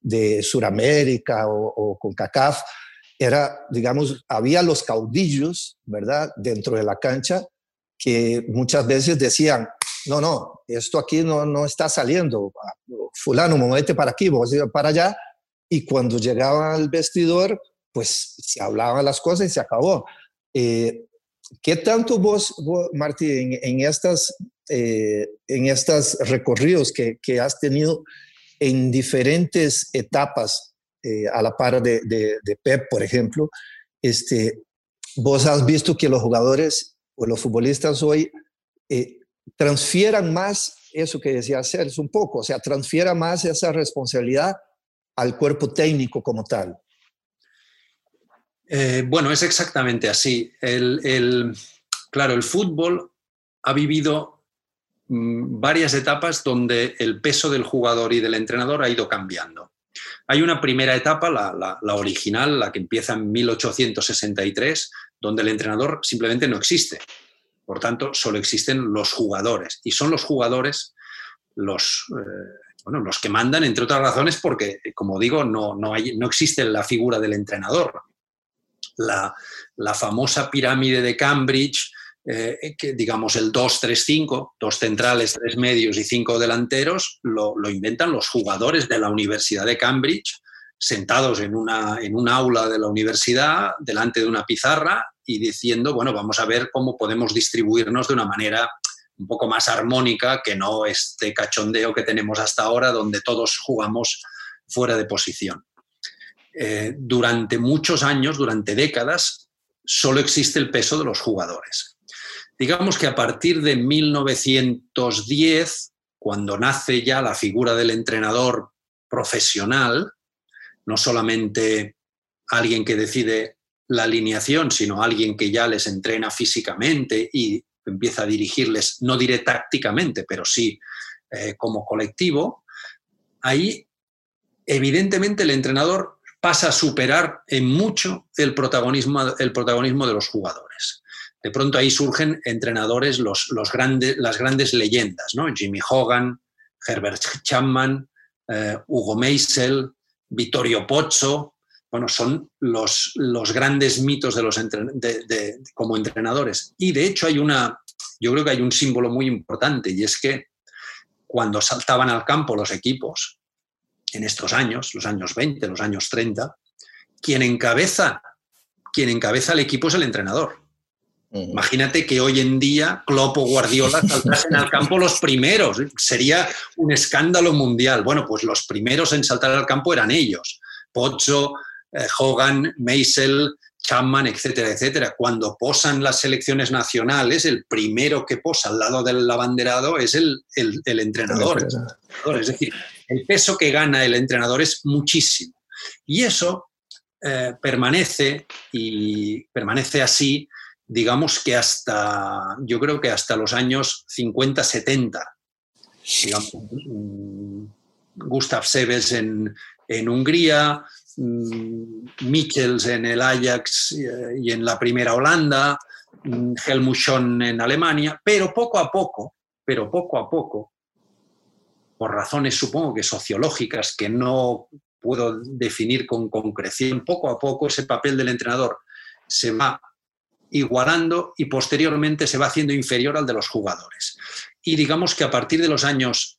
de Sudamérica o, o con CACAF, era, digamos, había los caudillos, ¿verdad?, dentro de la cancha que muchas veces decían, no, no, esto aquí no, no está saliendo, fulano, muévete para aquí, vos para allá, y cuando llegaban al vestidor, pues se hablaban las cosas y se acabó. Eh, ¿qué tanto vos, Martín, en, estas, eh, en estos recorridos que, que, has tenido en diferentes etapas, eh, a la par de, Pep, por ejemplo, este, vos has visto que los jugadores o los futbolistas hoy eh, transfieran más eso que decía Sergio un poco, o sea, transfiera más esa responsabilidad al cuerpo técnico como tal. Eh, bueno, es exactamente así. El, claro, el fútbol ha vivido mm, varias etapas donde el peso del jugador y del entrenador ha ido cambiando. Hay una primera etapa, la, original, la que empieza en 1863, donde el entrenador simplemente no existe. Por tanto, solo existen los jugadores. Y son los jugadores los, eh, bueno, los que mandan, entre otras razones, porque, como digo, no, no, hay, no existe la figura del entrenador. La, la famosa pirámide de Cambridge, eh, que digamos el 2-3-5, dos centrales, tres medios y cinco delanteros, lo, lo, inventan los jugadores de la Universidad de Cambridge, sentados en, una, en un aula de la universidad, delante de una pizarra y diciendo, bueno, vamos a ver cómo podemos distribuirnos de una manera un poco más armónica que no este cachondeo que tenemos hasta ahora, donde todos jugamos fuera de posición. Eh, durante muchos años, durante décadas, solo existe el peso de los jugadores. Digamos que a partir de 1910, cuando nace ya la figura del entrenador profesional, no solamente alguien que decide la alineación, sino alguien que ya les entrena físicamente y empieza a dirigirles, no diré tácticamente, pero sí eh, como colectivo, ahí evidentemente el entrenador pasa a superar en mucho el protagonismo, el protagonismo de los jugadores. De pronto ahí surgen entrenadores, los, los grandes, las grandes leyendas, ¿no? Jimmy Hogan, Herbert Chapman, eh, Hugo Meisel, Vittorio Pozzo, bueno, son los, los grandes mitos de los como entrenadores. Y de hecho hay una, yo creo que hay un símbolo muy importante y es que cuando saltaban al campo los equipos en estos años, los años 20, los años 30, quien encabeza, quien encabeza el equipo es el entrenador. Imagínate que hoy en día Klopp o Guardiola (laughs) saltasen al campo los primeros. Sería un escándalo mundial. Bueno, pues los primeros en saltar al campo eran ellos. Pozzo, eh, Hogan, Meisel, Chapman, etcétera, etcétera. Cuando posan las selecciones nacionales, el primero que posa al lado del abanderado es el, entrenador. Es decir, el peso que gana el entrenador es muchísimo. Y eso eh, permanece y permanece así, digamos que hasta, yo creo que hasta los años 50, 70. Mm, Gustav Seves en, en Hungría, Mm, Michels en el Ajax eh, y en la primera Holanda, mm, Helmut Schön en Alemania, pero poco a poco, pero poco a poco, por razones supongo que sociológicas que no puedo definir con concreción, poco a poco ese papel del entrenador se va igualando y posteriormente se va haciendo inferior al de los jugadores. Y digamos que a partir de los años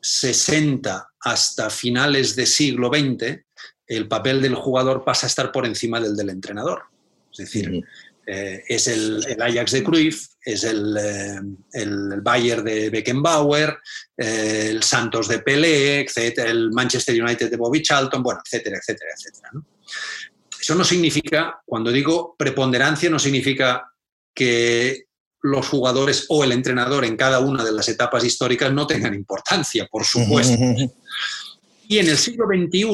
60 hasta finales del siglo XX, el papel del jugador pasa a estar por encima del del entrenador. Es decir, eh, es el, Ajax de Cruyff, es el, eh, el Bayern de Beckenbauer, eh, el Santos de Pelé, etcétera, el Manchester United de Bobby Charlton, bueno, etcétera, etcétera, etcétera. Eso no significa, cuando digo preponderancia, no significa que los jugadores o el entrenador en cada una de las etapas históricas no tengan importancia, por supuesto. Y en el siglo XXI,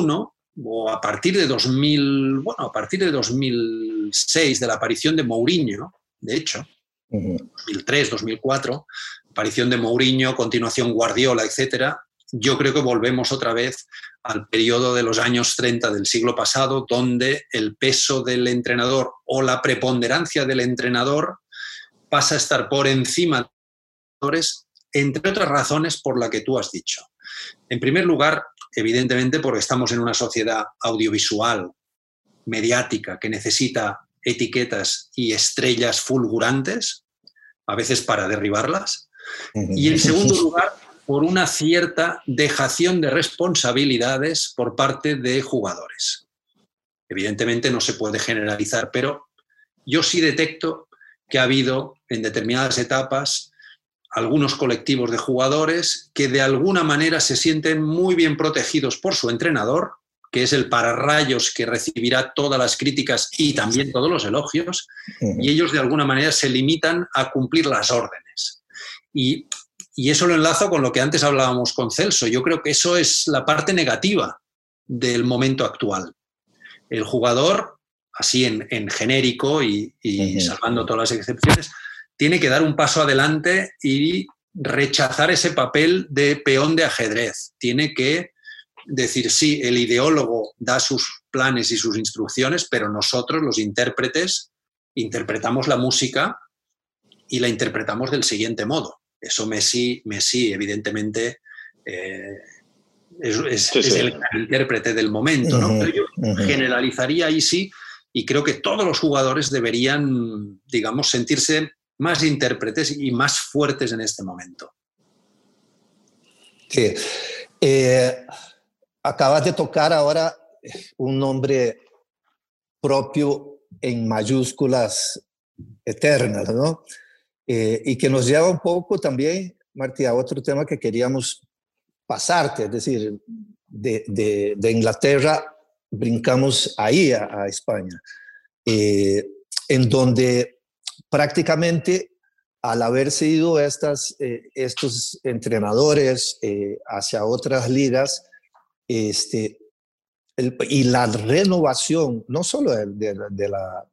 o a partir de 2000, bueno, a partir de 2006, de la aparición de Mourinho, de hecho, 2003, 2004, aparición de Mourinho, continuación Guardiola, etcétera, yo creo que volvemos otra vez al periodo de los años 30 del siglo pasado, donde el peso del entrenador o la preponderancia del entrenador pasa a estar por encima de los entre otras razones por la que tú has dicho. En primer lugar, evidentemente porque estamos en una sociedad audiovisual, mediática, que necesita etiquetas y estrellas fulgurantes, a veces para derribarlas. Y en segundo lugar, por una cierta dejación de responsabilidades por parte de jugadores. Evidentemente no se puede generalizar, pero yo sí detecto que ha habido en determinadas etapas algunos colectivos de jugadores que de alguna manera se sienten muy bien protegidos por su entrenador, que es el pararrayos que recibirá todas las críticas y también todos los elogios, y ellos de alguna manera se limitan a cumplir las órdenes. Y, eso lo enlazo con lo que antes hablábamos con Celso. Yo creo que eso es la parte negativa del momento actual. El jugador, así en, genérico y, salvando todas las excepciones, tiene que dar un paso adelante y rechazar ese papel de peón de ajedrez. Tiene que decir, sí, el ideólogo da sus planes y sus instrucciones, pero nosotros, los intérpretes, interpretamos la música y la interpretamos del siguiente modo. Eso Messi, Messi evidentemente, eh, es, el intérprete del momento. ¿no? yo generalizaría ahí sí, y creo que todos los jugadores deberían, digamos, sentirse más intérpretes y más fuertes en este momento. Sí. Eh, acabas de tocar ahora un nombre propio en mayúsculas eternas, ¿no? Eh, y que nos lleva un poco también, Martí, a otro tema que queríamos pasarte, es decir, de, de, Inglaterra brincamos ahí a, España, eh, en donde prácticamente al haberse ido estas, eh, estos entrenadores eh, hacia otras ligas, este, y la renovación, no solo de, la,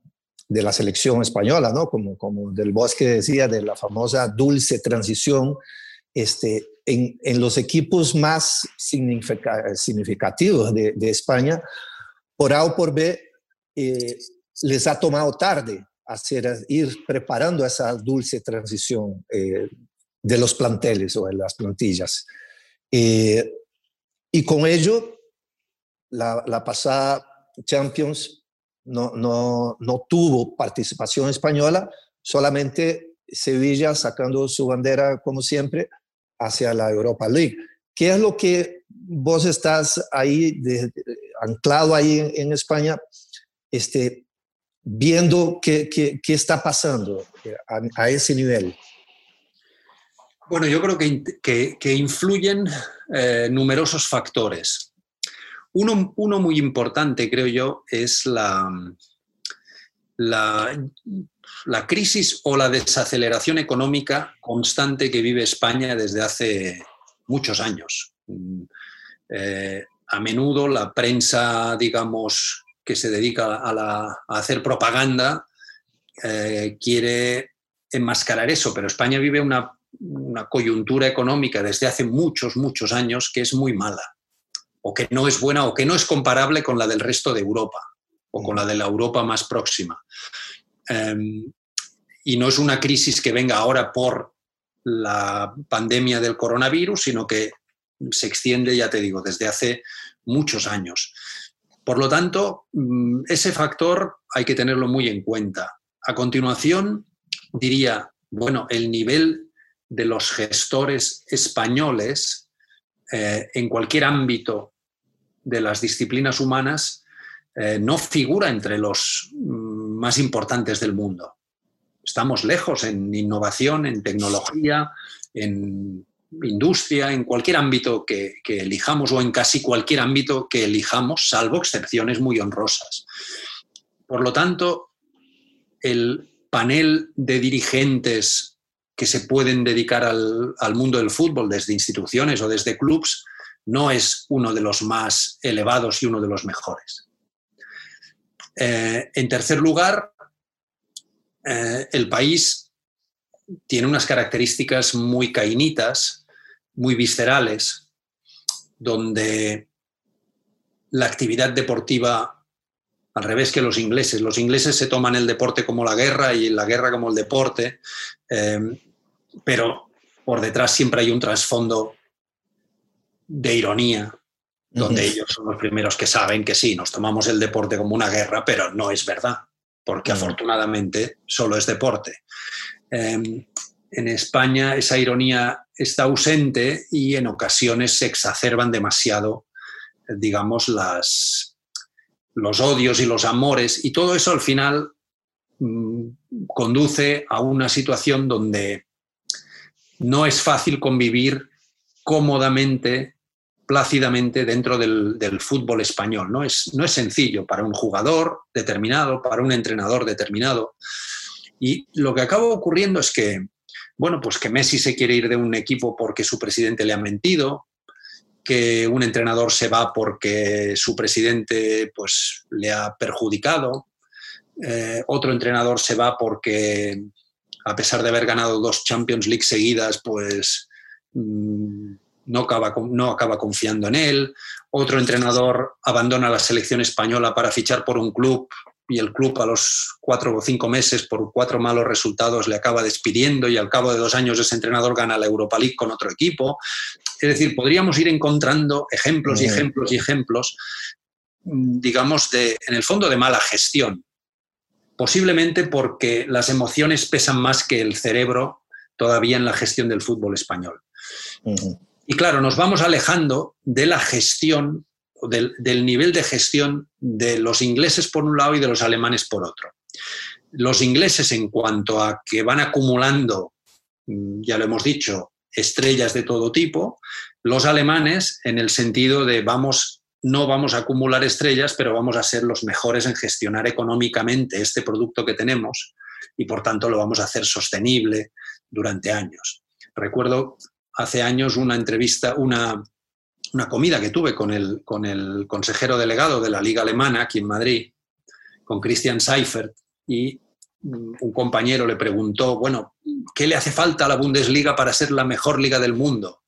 de, la, selección española, ¿no? como, como del Bosque decía, de la famosa dulce transición, este, en, en los equipos más significativos de, España, por A o por B, eh, les ha tomado tarde hacer, ir preparando esa dulce transición eh, de los planteles o de las plantillas. Eh, y con ello, la, la, pasada Champions no, no, no tuvo participación española, solamente Sevilla sacando su bandera, como siempre, hacia la Europa League. ¿Qué es lo que vos estás ahí, anclado ahí en, en España, este, viendo qué, qué, qué está pasando a, a, ese nivel? Bueno, yo creo que, que, que influyen eh, numerosos factores. Uno, muy importante, creo yo, es la, crisis o la desaceleración económica constante que vive España desde hace muchos años. Eh, a menudo la prensa, digamos, que se dedica a, hacer propaganda eh, quiere enmascarar eso, pero España vive una, coyuntura económica desde hace muchos, muchos años que es muy mala, o que no es buena, o que no es comparable con la del resto de Europa, o con la de la Europa más próxima. Em, y no es una crisis que venga ahora por la pandemia del coronavirus, sino que se extiende, ya te digo, desde hace muchos años. Por lo tanto, mm, ese factor hay que tenerlo muy en cuenta. A continuación, diría, bueno, el nivel de los gestores españoles eh, en cualquier ámbito de las disciplinas humanas eh, no figura entre los mm, más importantes del mundo. Estamos lejos en innovación, en tecnología, en industria, en cualquier ámbito que, elijamos o en casi cualquier ámbito que elijamos, salvo excepciones muy honrosas. Por lo tanto, el panel de dirigentes que se pueden dedicar al, mundo del fútbol desde instituciones o desde clubes no es uno de los más elevados y uno de los mejores. Eh, en tercer lugar, eh, el país tiene unas características muy cainitas muy viscerales, donde la actividad deportiva, al revés que los ingleses, los ingleses se toman el deporte como la guerra y la guerra como el deporte, eh, pero por detrás siempre hay un trasfondo de ironía, donde ellos son los primeros que saben que sí, nos tomamos el deporte como una guerra, pero no es verdad, porque afortunadamente solo es deporte. Eh, en España esa ironía está ausente y en ocasiones se exacerban demasiado, digamos, las, los odios y los amores. Y todo eso al final mm, conduce a una situación donde no es fácil convivir cómodamente, plácidamente dentro del, fútbol español. ¿no? Es, no es sencillo para un jugador determinado, para un entrenador determinado. Y lo que acaba ocurriendo es que, bueno, pues que Messi se quiere ir de un equipo porque su presidente le ha mentido, que un entrenador se va porque su presidente pues, le ha perjudicado, eh, otro entrenador se va porque a pesar de haber ganado dos Champions League seguidas, pues no acaba, no acaba confiando en él, otro entrenador abandona la selección española para fichar por un club y el club a los cuatro o cinco meses por cuatro malos resultados le acaba despidiendo y al cabo de dos años ese entrenador gana la Europa League con otro equipo. Es decir, podríamos ir encontrando ejemplos y ejemplos y ejemplos, mm, digamos, de, en el fondo de mala gestión. Posiblemente porque las emociones pesan más que el cerebro todavía en la gestión del fútbol español. Y claro, nos vamos alejando de la gestión del, nivel de gestión de los ingleses por un lado y de los alemanes por otro. Los ingleses en cuanto a que van acumulando, mm, ya lo hemos dicho, estrellas de todo tipo, los alemanes en el sentido de vamos no vamos a acumular estrellas, pero vamos a ser los mejores en gestionar económicamente este producto que tenemos y por tanto lo vamos a hacer sostenible durante años. Recuerdo hace años una entrevista, una, una comida que tuve con el, con el consejero delegado de la Liga Alemana aquí en Madrid, con Christian Seifert, y un compañero le preguntó, bueno, ¿qué le hace falta a la Bundesliga para ser la mejor liga del mundo?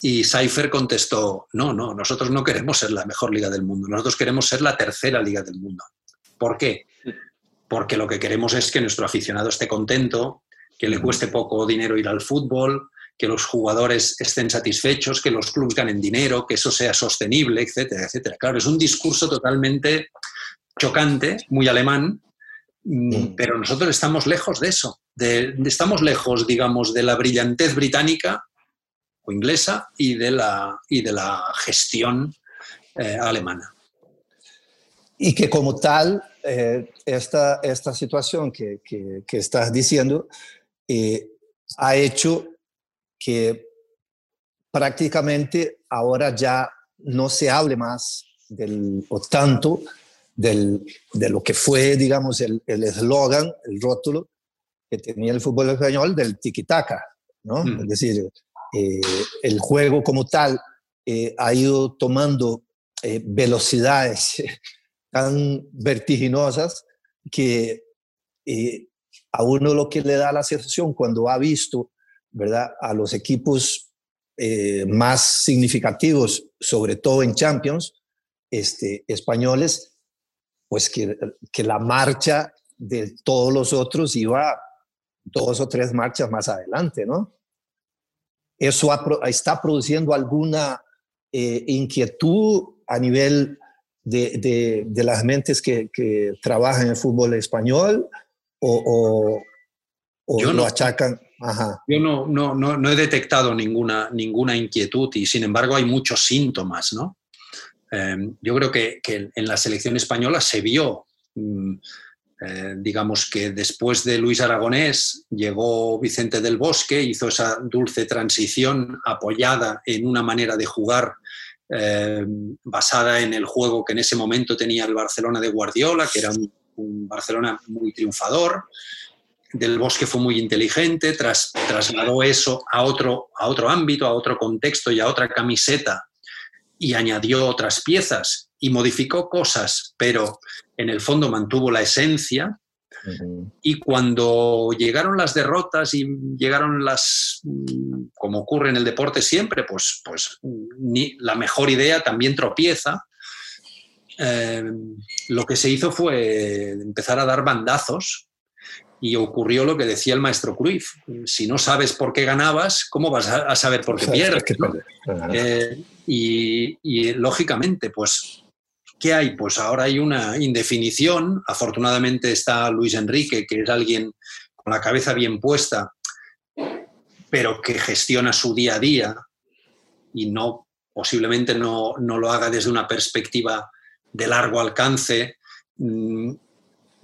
Y Seifert contestó, no, no, nosotros no queremos ser la mejor liga del mundo, nosotros queremos ser la tercera liga del mundo. ¿Por qué? Porque lo que queremos es que nuestro aficionado esté contento, que le cueste poco dinero ir al fútbol, que los jugadores estén satisfechos, que los clubes ganen dinero, que eso sea sostenible, etcétera, etcétera. Claro, es un discurso totalmente chocante, muy alemán, mm, pero nosotros estamos lejos de eso. estamos lejos, digamos, de la brillantez británica o inglesa y de la, y de la gestión eh, alemana. Y que como tal, eh, esta, esta situación que, que, estás diciendo eh, ha hecho que prácticamente ahora ya no se hable más del, o tanto del, de lo que fue, digamos, el eslogan, el, rótulo que tenía el fútbol español del tiki-taka, ¿no? Mm. Es decir, eh, el juego como tal eh, ha ido tomando eh, velocidades (laughs) tan vertiginosas que a uno lo que le da la sensación cuando ha visto ¿verdad? A los equipos eh, más significativos, sobre todo en Champions, este, españoles, pues que, que la marcha de todos los otros iba dos o tres marchas más adelante, ¿no? Eso está produciendo alguna eh, inquietud a nivel de, de, las mentes que, que, trabajan en el fútbol español o, o, Yo lo achacan. Yo no, no, no, he detectado ninguna, ninguna inquietud y sin embargo hay muchos síntomas, ¿no? Em, yo creo que, en la selección española se vio, mm, eh, digamos que después de Luis Aragonés llegó Vicente del Bosque, hizo esa dulce transición apoyada en una manera de jugar em, basada en el juego que en ese momento tenía el Barcelona de Guardiola, que era un Barcelona muy triunfador del Bosque fue muy inteligente, tras, trasladó eso a otro, a otro ámbito, a otro contexto y a otra camiseta y añadió otras piezas y modificó cosas, pero en el fondo mantuvo la esencia. Y cuando llegaron las derrotas y llegaron las, como ocurre en el deporte siempre, pues, pues ni, la mejor idea también tropieza. Eh, lo que se hizo fue empezar a dar bandazos y ocurrió lo que decía el maestro Cruyff. Si no sabes por qué ganabas, ¿cómo vas a, saber por qué pierdes? Eh, y, lógicamente, pues, ¿qué hay? Pues ahora hay una indefinición. Afortunadamente está Luis Enrique, que es alguien con la cabeza bien puesta, pero que gestiona su día a día y no posiblemente no, no lo haga desde una perspectiva de largo alcance.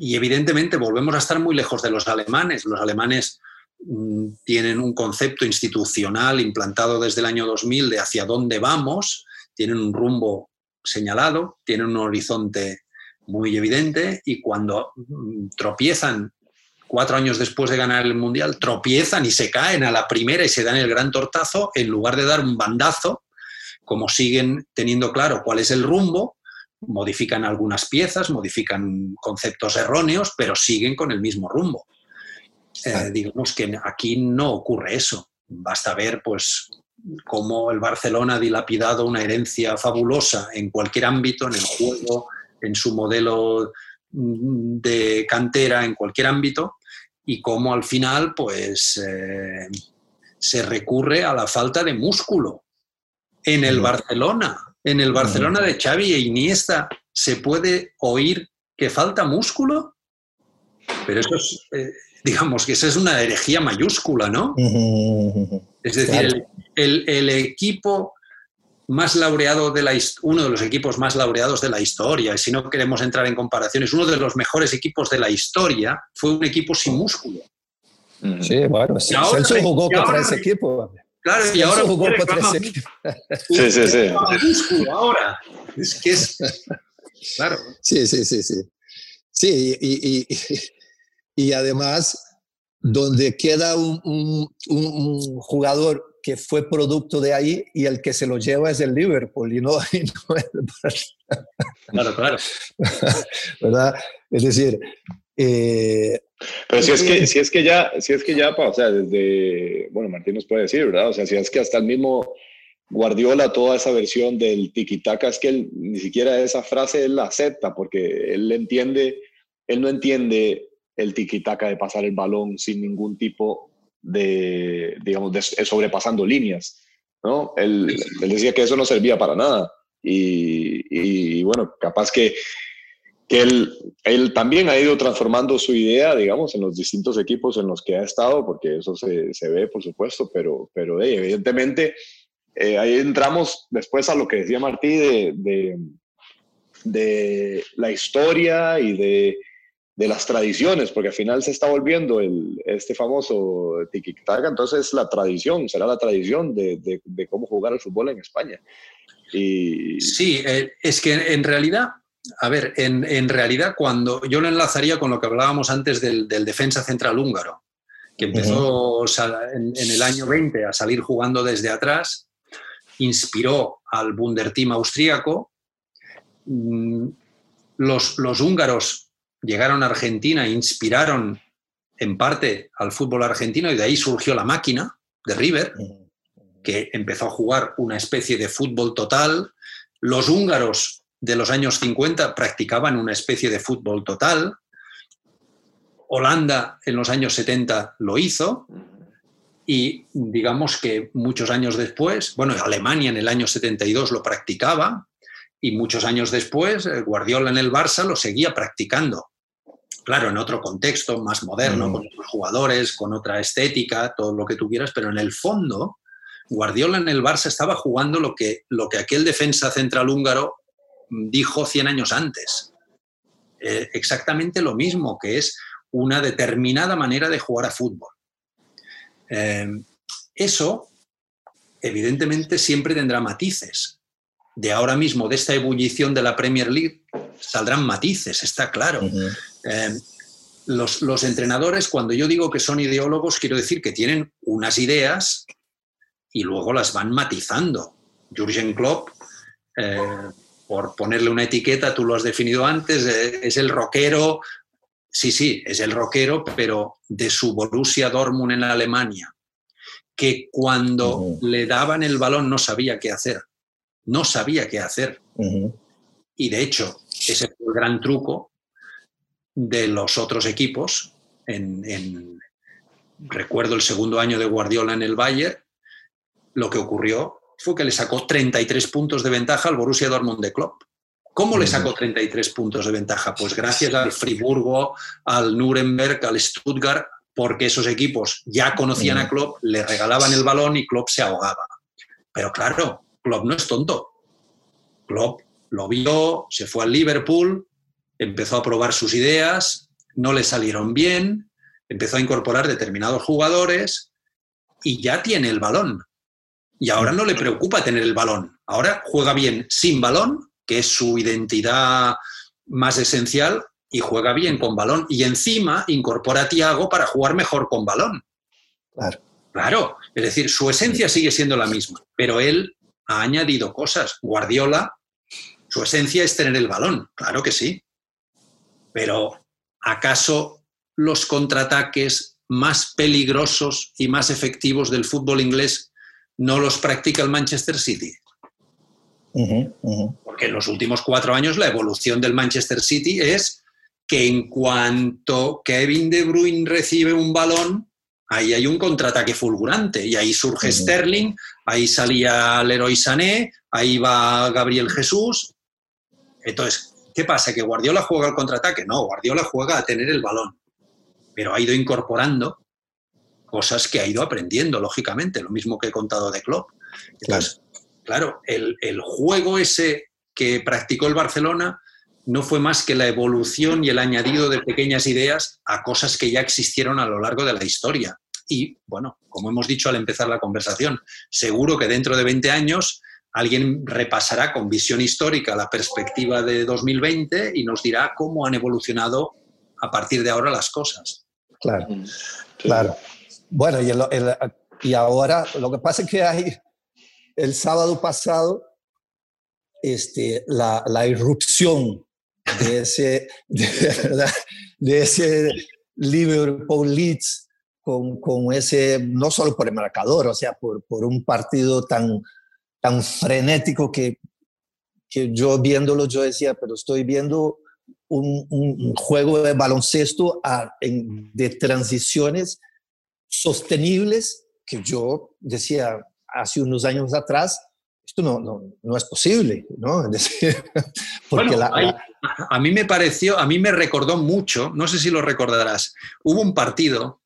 Y evidentemente volvemos a estar muy lejos de los alemanes. Los alemanes mm, tienen un concepto institucional implantado desde el año 2000 de hacia dónde vamos, tienen un rumbo señalado, tienen un horizonte muy evidente y cuando mm, tropiezan cuatro años después de ganar el Mundial, tropiezan y se caen a la primera y se dan el gran tortazo, en lugar de dar un bandazo, como siguen teniendo claro cuál es el rumbo, modifican algunas piezas, modifican conceptos erróneos, pero siguen con el mismo rumbo. Eh, digamos que aquí no ocurre eso. Basta ver, pues, cómo el Barcelona ha dilapidado una herencia fabulosa en cualquier ámbito, en el juego, en su modelo mm, de cantera, en cualquier ámbito, y cómo al final, pues, eh, se recurre a la falta de músculo en el Barcelona en el Barcelona de Xavi e Iniesta se puede oír que falta músculo, pero eso es, eh, digamos que esa es una herejía mayúscula, ¿no? Es decir, el, equipo más laureado de la uno de los equipos más laureados de la historia, si no queremos entrar en comparaciones, uno de los mejores equipos de la historia fue un equipo sin músculo. Sí, bueno, Celso jugó contra ese equipo. Claro, y ahora jugó Sí, sí, sí. Ahora. Es que es. Claro. Sí, sí, sí, sí. Sí, y, y, y además, donde queda un, un, un, jugador que fue producto de ahí y el que se lo lleva es el Liverpool y no, (laughs) y no el Claro, claro. (laughs) ¿Verdad? Es decir, eh, pero si es que, si es que ya, si es que ya, o sea, desde, bueno, Martín nos puede decir, ¿verdad? O sea, si es que hasta el mismo Guardiola, toda esa versión del tiki-taka, es que él ni siquiera esa frase él la acepta, porque él entiende, él no entiende el tiki-taka de pasar el balón sin ningún tipo de, digamos, de, sobrepasando líneas, ¿no? Él, él decía que eso no servía para nada. Y, y, bueno, capaz que él, él también ha ido transformando su idea, digamos, en los distintos equipos en los que ha estado, porque eso se, se ve, por supuesto, pero, pero evidentemente eh, ahí entramos después a lo que decía Martí de, de, de la historia y de, de, las tradiciones, porque al final se está volviendo el, este famoso tiki-taka, entonces la tradición, será la tradición de, cómo jugar al fútbol en España. Y... Sí, eh, es que en realidad a ver, en, realidad cuando yo lo enlazaría con lo que hablábamos antes del, defensa central húngaro, que empezó en, el año 20 a salir jugando desde atrás, inspiró al Bunderteam austríaco. Mm, los, los húngaros llegaron a Argentina e inspiraron en parte al fútbol argentino y de ahí surgió la máquina de River, que empezó a jugar una especie de fútbol total. Los húngaros de los años 50 practicaban una especie de fútbol total. Holanda en los años 70 lo hizo y digamos que muchos años después, bueno, Alemania en el año 72 lo practicaba y muchos años después eh, Guardiola en el Barça lo seguía practicando. Claro, en otro contexto, más moderno, con otros jugadores, con otra estética, todo lo que tú quieras, pero en el fondo, Guardiola en el Barça estaba jugando lo que, lo que aquel defensa central húngaro dijo 100 años antes. Eh, exactamente lo mismo, que es una determinada manera de jugar a fútbol. Eh, eso, evidentemente, siempre tendrá matices. De ahora mismo, de esta ebullición de la Premier League, saldrán matices, está claro. Eh, los, los, entrenadores, cuando yo digo que son ideólogos, quiero decir que tienen unas ideas y luego las van matizando. Jürgen Klopp por ponerle una etiqueta, tú lo has definido antes, eh, es el rockero, sí, sí, es el rockero, pero de su Borussia Dortmund en Alemania, que cuando le daban el balón no sabía qué hacer, no sabía qué hacer. Y de hecho, ese fue el gran truco de los otros equipos. En, recuerdo el segundo año de Guardiola en el Bayern, lo que ocurrió fue que le sacó 33 puntos de ventaja al Borussia Dortmund de Klopp. ¿Cómo le sacó 33 puntos de ventaja? Pues gracias al Friburgo, al Nuremberg, al Stuttgart, porque esos equipos ya conocían a Klopp, le regalaban el balón y Klopp se ahogaba. Pero claro, Klopp no es tonto. Klopp lo vio, se fue al Liverpool, empezó a probar sus ideas no le salieron bien, empezó a incorporar determinados jugadores y ya tiene el balón. Y ahora no le preocupa tener el balón. Ahora juega bien sin balón, que es su identidad más esencial, y juega bien con balón. Y encima incorpora a Tiago para jugar mejor con balón. Claro. Claro, es decir, su esencia sigue siendo la misma, pero él ha añadido cosas. Guardiola, su esencia es tener el balón, claro que sí. Pero ¿acaso los contraataques más peligrosos y más efectivos del fútbol inglés no los practica el Manchester City? Porque en los últimos cuatro años la evolución del Manchester City es que en cuanto Kevin De Bruyne recibe un balón, ahí hay un contraataque fulgurante y ahí surge Sterling, ahí salía Leroy Sané, ahí va Gabriel Jesús. Entonces, ¿qué pasa? ¿Que Guardiola juega al contraataque? No, Guardiola juega a tener el balón, pero ha ido incorporando cosas que ha ido aprendiendo, lógicamente, lo mismo que he contado de Klopp. Entonces, claro, el, el juego ese que practicó el Barcelona no fue más que la evolución y el añadido de pequeñas ideas a cosas que ya existieron a lo largo de la historia. Y bueno, como hemos dicho al empezar la conversación, seguro que dentro de 20 años alguien repasará con visión histórica la perspectiva de 2020 y nos dirá cómo han evolucionado a partir de ahora las cosas. Claro, claro. Bueno, y, y ahora lo que pasa es que hay el sábado pasado este, la, la irrupción de ese, de, ese Liverpool Leeds con, con, ese, no solo por el marcador, o sea, por, por un partido tan, tan frenético que, que yo viéndolo, yo decía, pero estoy viendo un, un juego de baloncesto de transiciones sostenibles que yo decía hace unos años atrás, esto no, no, no es posible, ¿no? (laughs) porque a mí me pareció, a mí me recordó mucho, no sé si lo recordarás, hubo un partido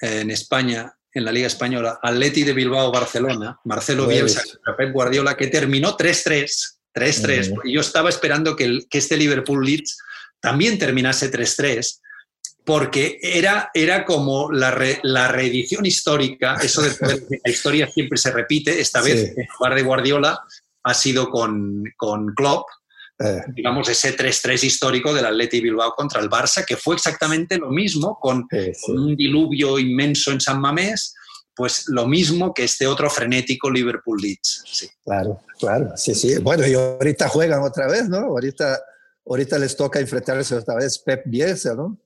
en España, en la Liga Española, Atleti de Bilbao-Barcelona, Marcelo pues Bielsa Pep Guardiola, que terminó 3-3, 3-3, y yo estaba esperando que, el, que este Liverpool-Leeds también terminase 3-3, porque era, era como la, la, reedición histórica, eso de la historia siempre se repite, esta vez en lugar de Guardiola ha sido con, con Klopp, eh. digamos ese 3-3 histórico del Atleti Bilbao contra el Barça, que fue exactamente lo mismo, con, un diluvio inmenso en San Mamés, pues lo mismo que este otro frenético Liverpool Leeds. Sí. Claro, claro, sí, sí. Bueno, y ahorita juegan otra vez, ¿no? Ahorita, ahorita les toca enfrentarse otra vez Pep Bielsa, ¿no?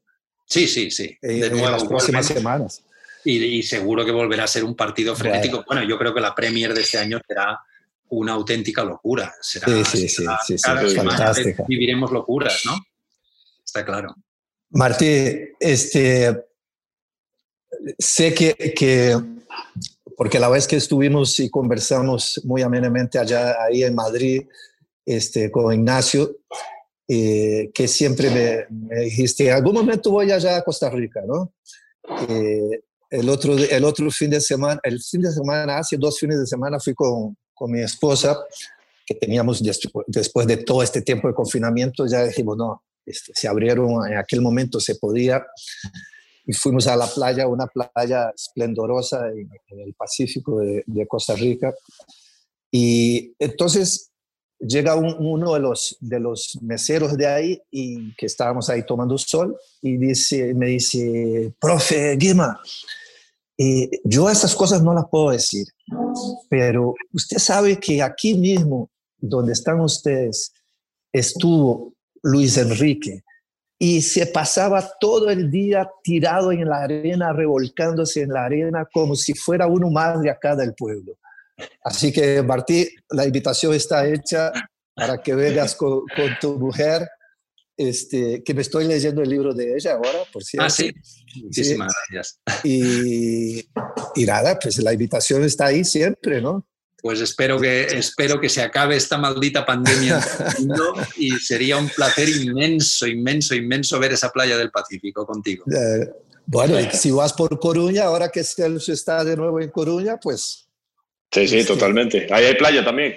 Sí, sí, sí. Eh, de nuevo, en las próximas semanas. Y, seguro que volverá a ser un partido frenético. Bueno. yo creo que la Premier de este año será una auténtica locura. Será, sí, sí, sí, sí, Viviremos locuras, ¿no? Está claro. Martí, este, sé que, que, porque la vez que estuvimos y conversamos muy amenamente allá ahí en Madrid este, con Ignacio, eh, que siempre me, dijiste, en algún momento voy allá a Costa Rica, ¿no? Eh, el, otro, el otro fin de semana, el fin de semana, hace dos fines de semana fui con, con mi esposa, que teníamos después de todo este tiempo de confinamiento, ya dijimos, no, este, se abrieron, en aquel momento se podía, y fuimos a la playa, una playa esplendorosa en, el Pacífico de, de, Costa Rica. Y entonces llega uno de los, de los meseros de ahí y que estábamos ahí tomando sol y dice, me dice, profe Guima, eh, yo esas cosas no las puedo decir, pero usted sabe que aquí mismo, donde están ustedes, estuvo Luis Enrique y se pasaba todo el día tirado en la arena, revolcándose en la arena como si fuera uno más de acá del pueblo. Así que, Martí, la invitación está hecha para que vengas (laughs) con, tu mujer, este, que me estoy leyendo el libro de ella ahora, por cierto. Ah, sí. Muchísimas gracias. Y, y nada, pues la invitación está ahí siempre, ¿no? Pues espero que, espero que se acabe esta maldita pandemia (laughs) y sería un placer inmenso, inmenso, inmenso ver esa playa del Pacífico contigo. Eh, bueno, si vas por Coruña, ahora que Celso está de nuevo en Coruña, pues Sí, sí, totalmente. Ahí hay playa también.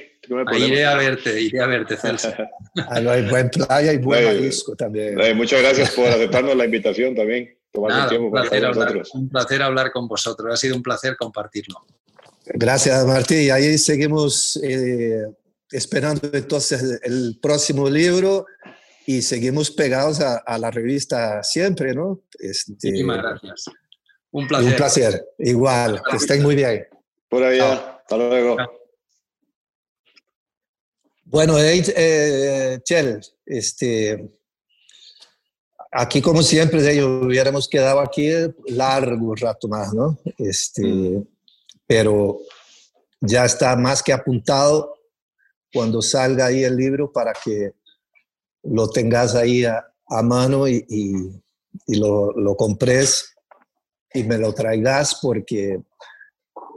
Ahí iré a verte, iré a verte, Celso. (laughs) Ahí hay buen playa y buen marisco también. muchas gracias por aceptarnos la invitación también. Nada, un, placer hablar, un placer hablar con vosotros. Ha sido un placer compartirlo. Gracias, Martín. Y ahí seguimos eh, esperando entonces el próximo libro y seguimos pegados a, la revista siempre, ¿no? Este, Muchísimas gracias. Un placer. Un placer. Igual, que estén muy bien. Por ahí, hasta luego. Bueno, eh, Chel, este, aquí como siempre, hubiéramos quedado aquí largo rato más, ¿no? Este, mm. Pero ya está más que apuntado cuando salga ahí el libro para que lo tengas ahí a, mano y, lo, lo, compres y me lo traigas porque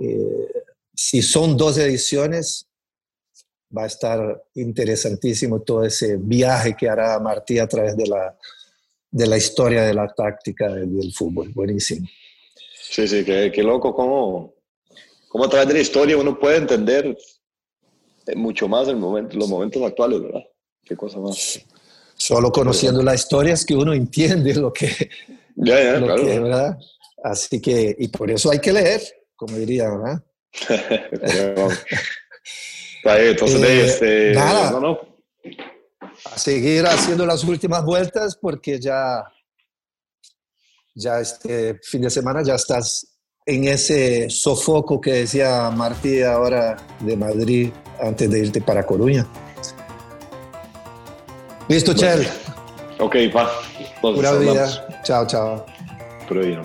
eh, si son dos ediciones va a estar interesantísimo todo ese viaje que hará Martí a través de la, de la historia de la táctica del, fútbol. Buenísimo. Sí, sí, qué, qué loco cómo, cómo a través de la historia uno puede entender mucho más el momento, los momentos actuales, ¿verdad? Qué cosa más. Solo conociendo la historia es que uno entiende lo que, ya, ya, claro. ¿verdad? Así que, y por eso hay que leer, como diría, ¿verdad? (laughs) (laughs) entonces, eh, este, nada, no, no. A seguir haciendo las últimas vueltas porque ya, ya este fin de semana ya estás en ese sofoco que decía Martí ahora de Madrid antes de irte para Coruña. Listo, Chel. Ok, va. Pura vida. Chao, chao. Pura vida,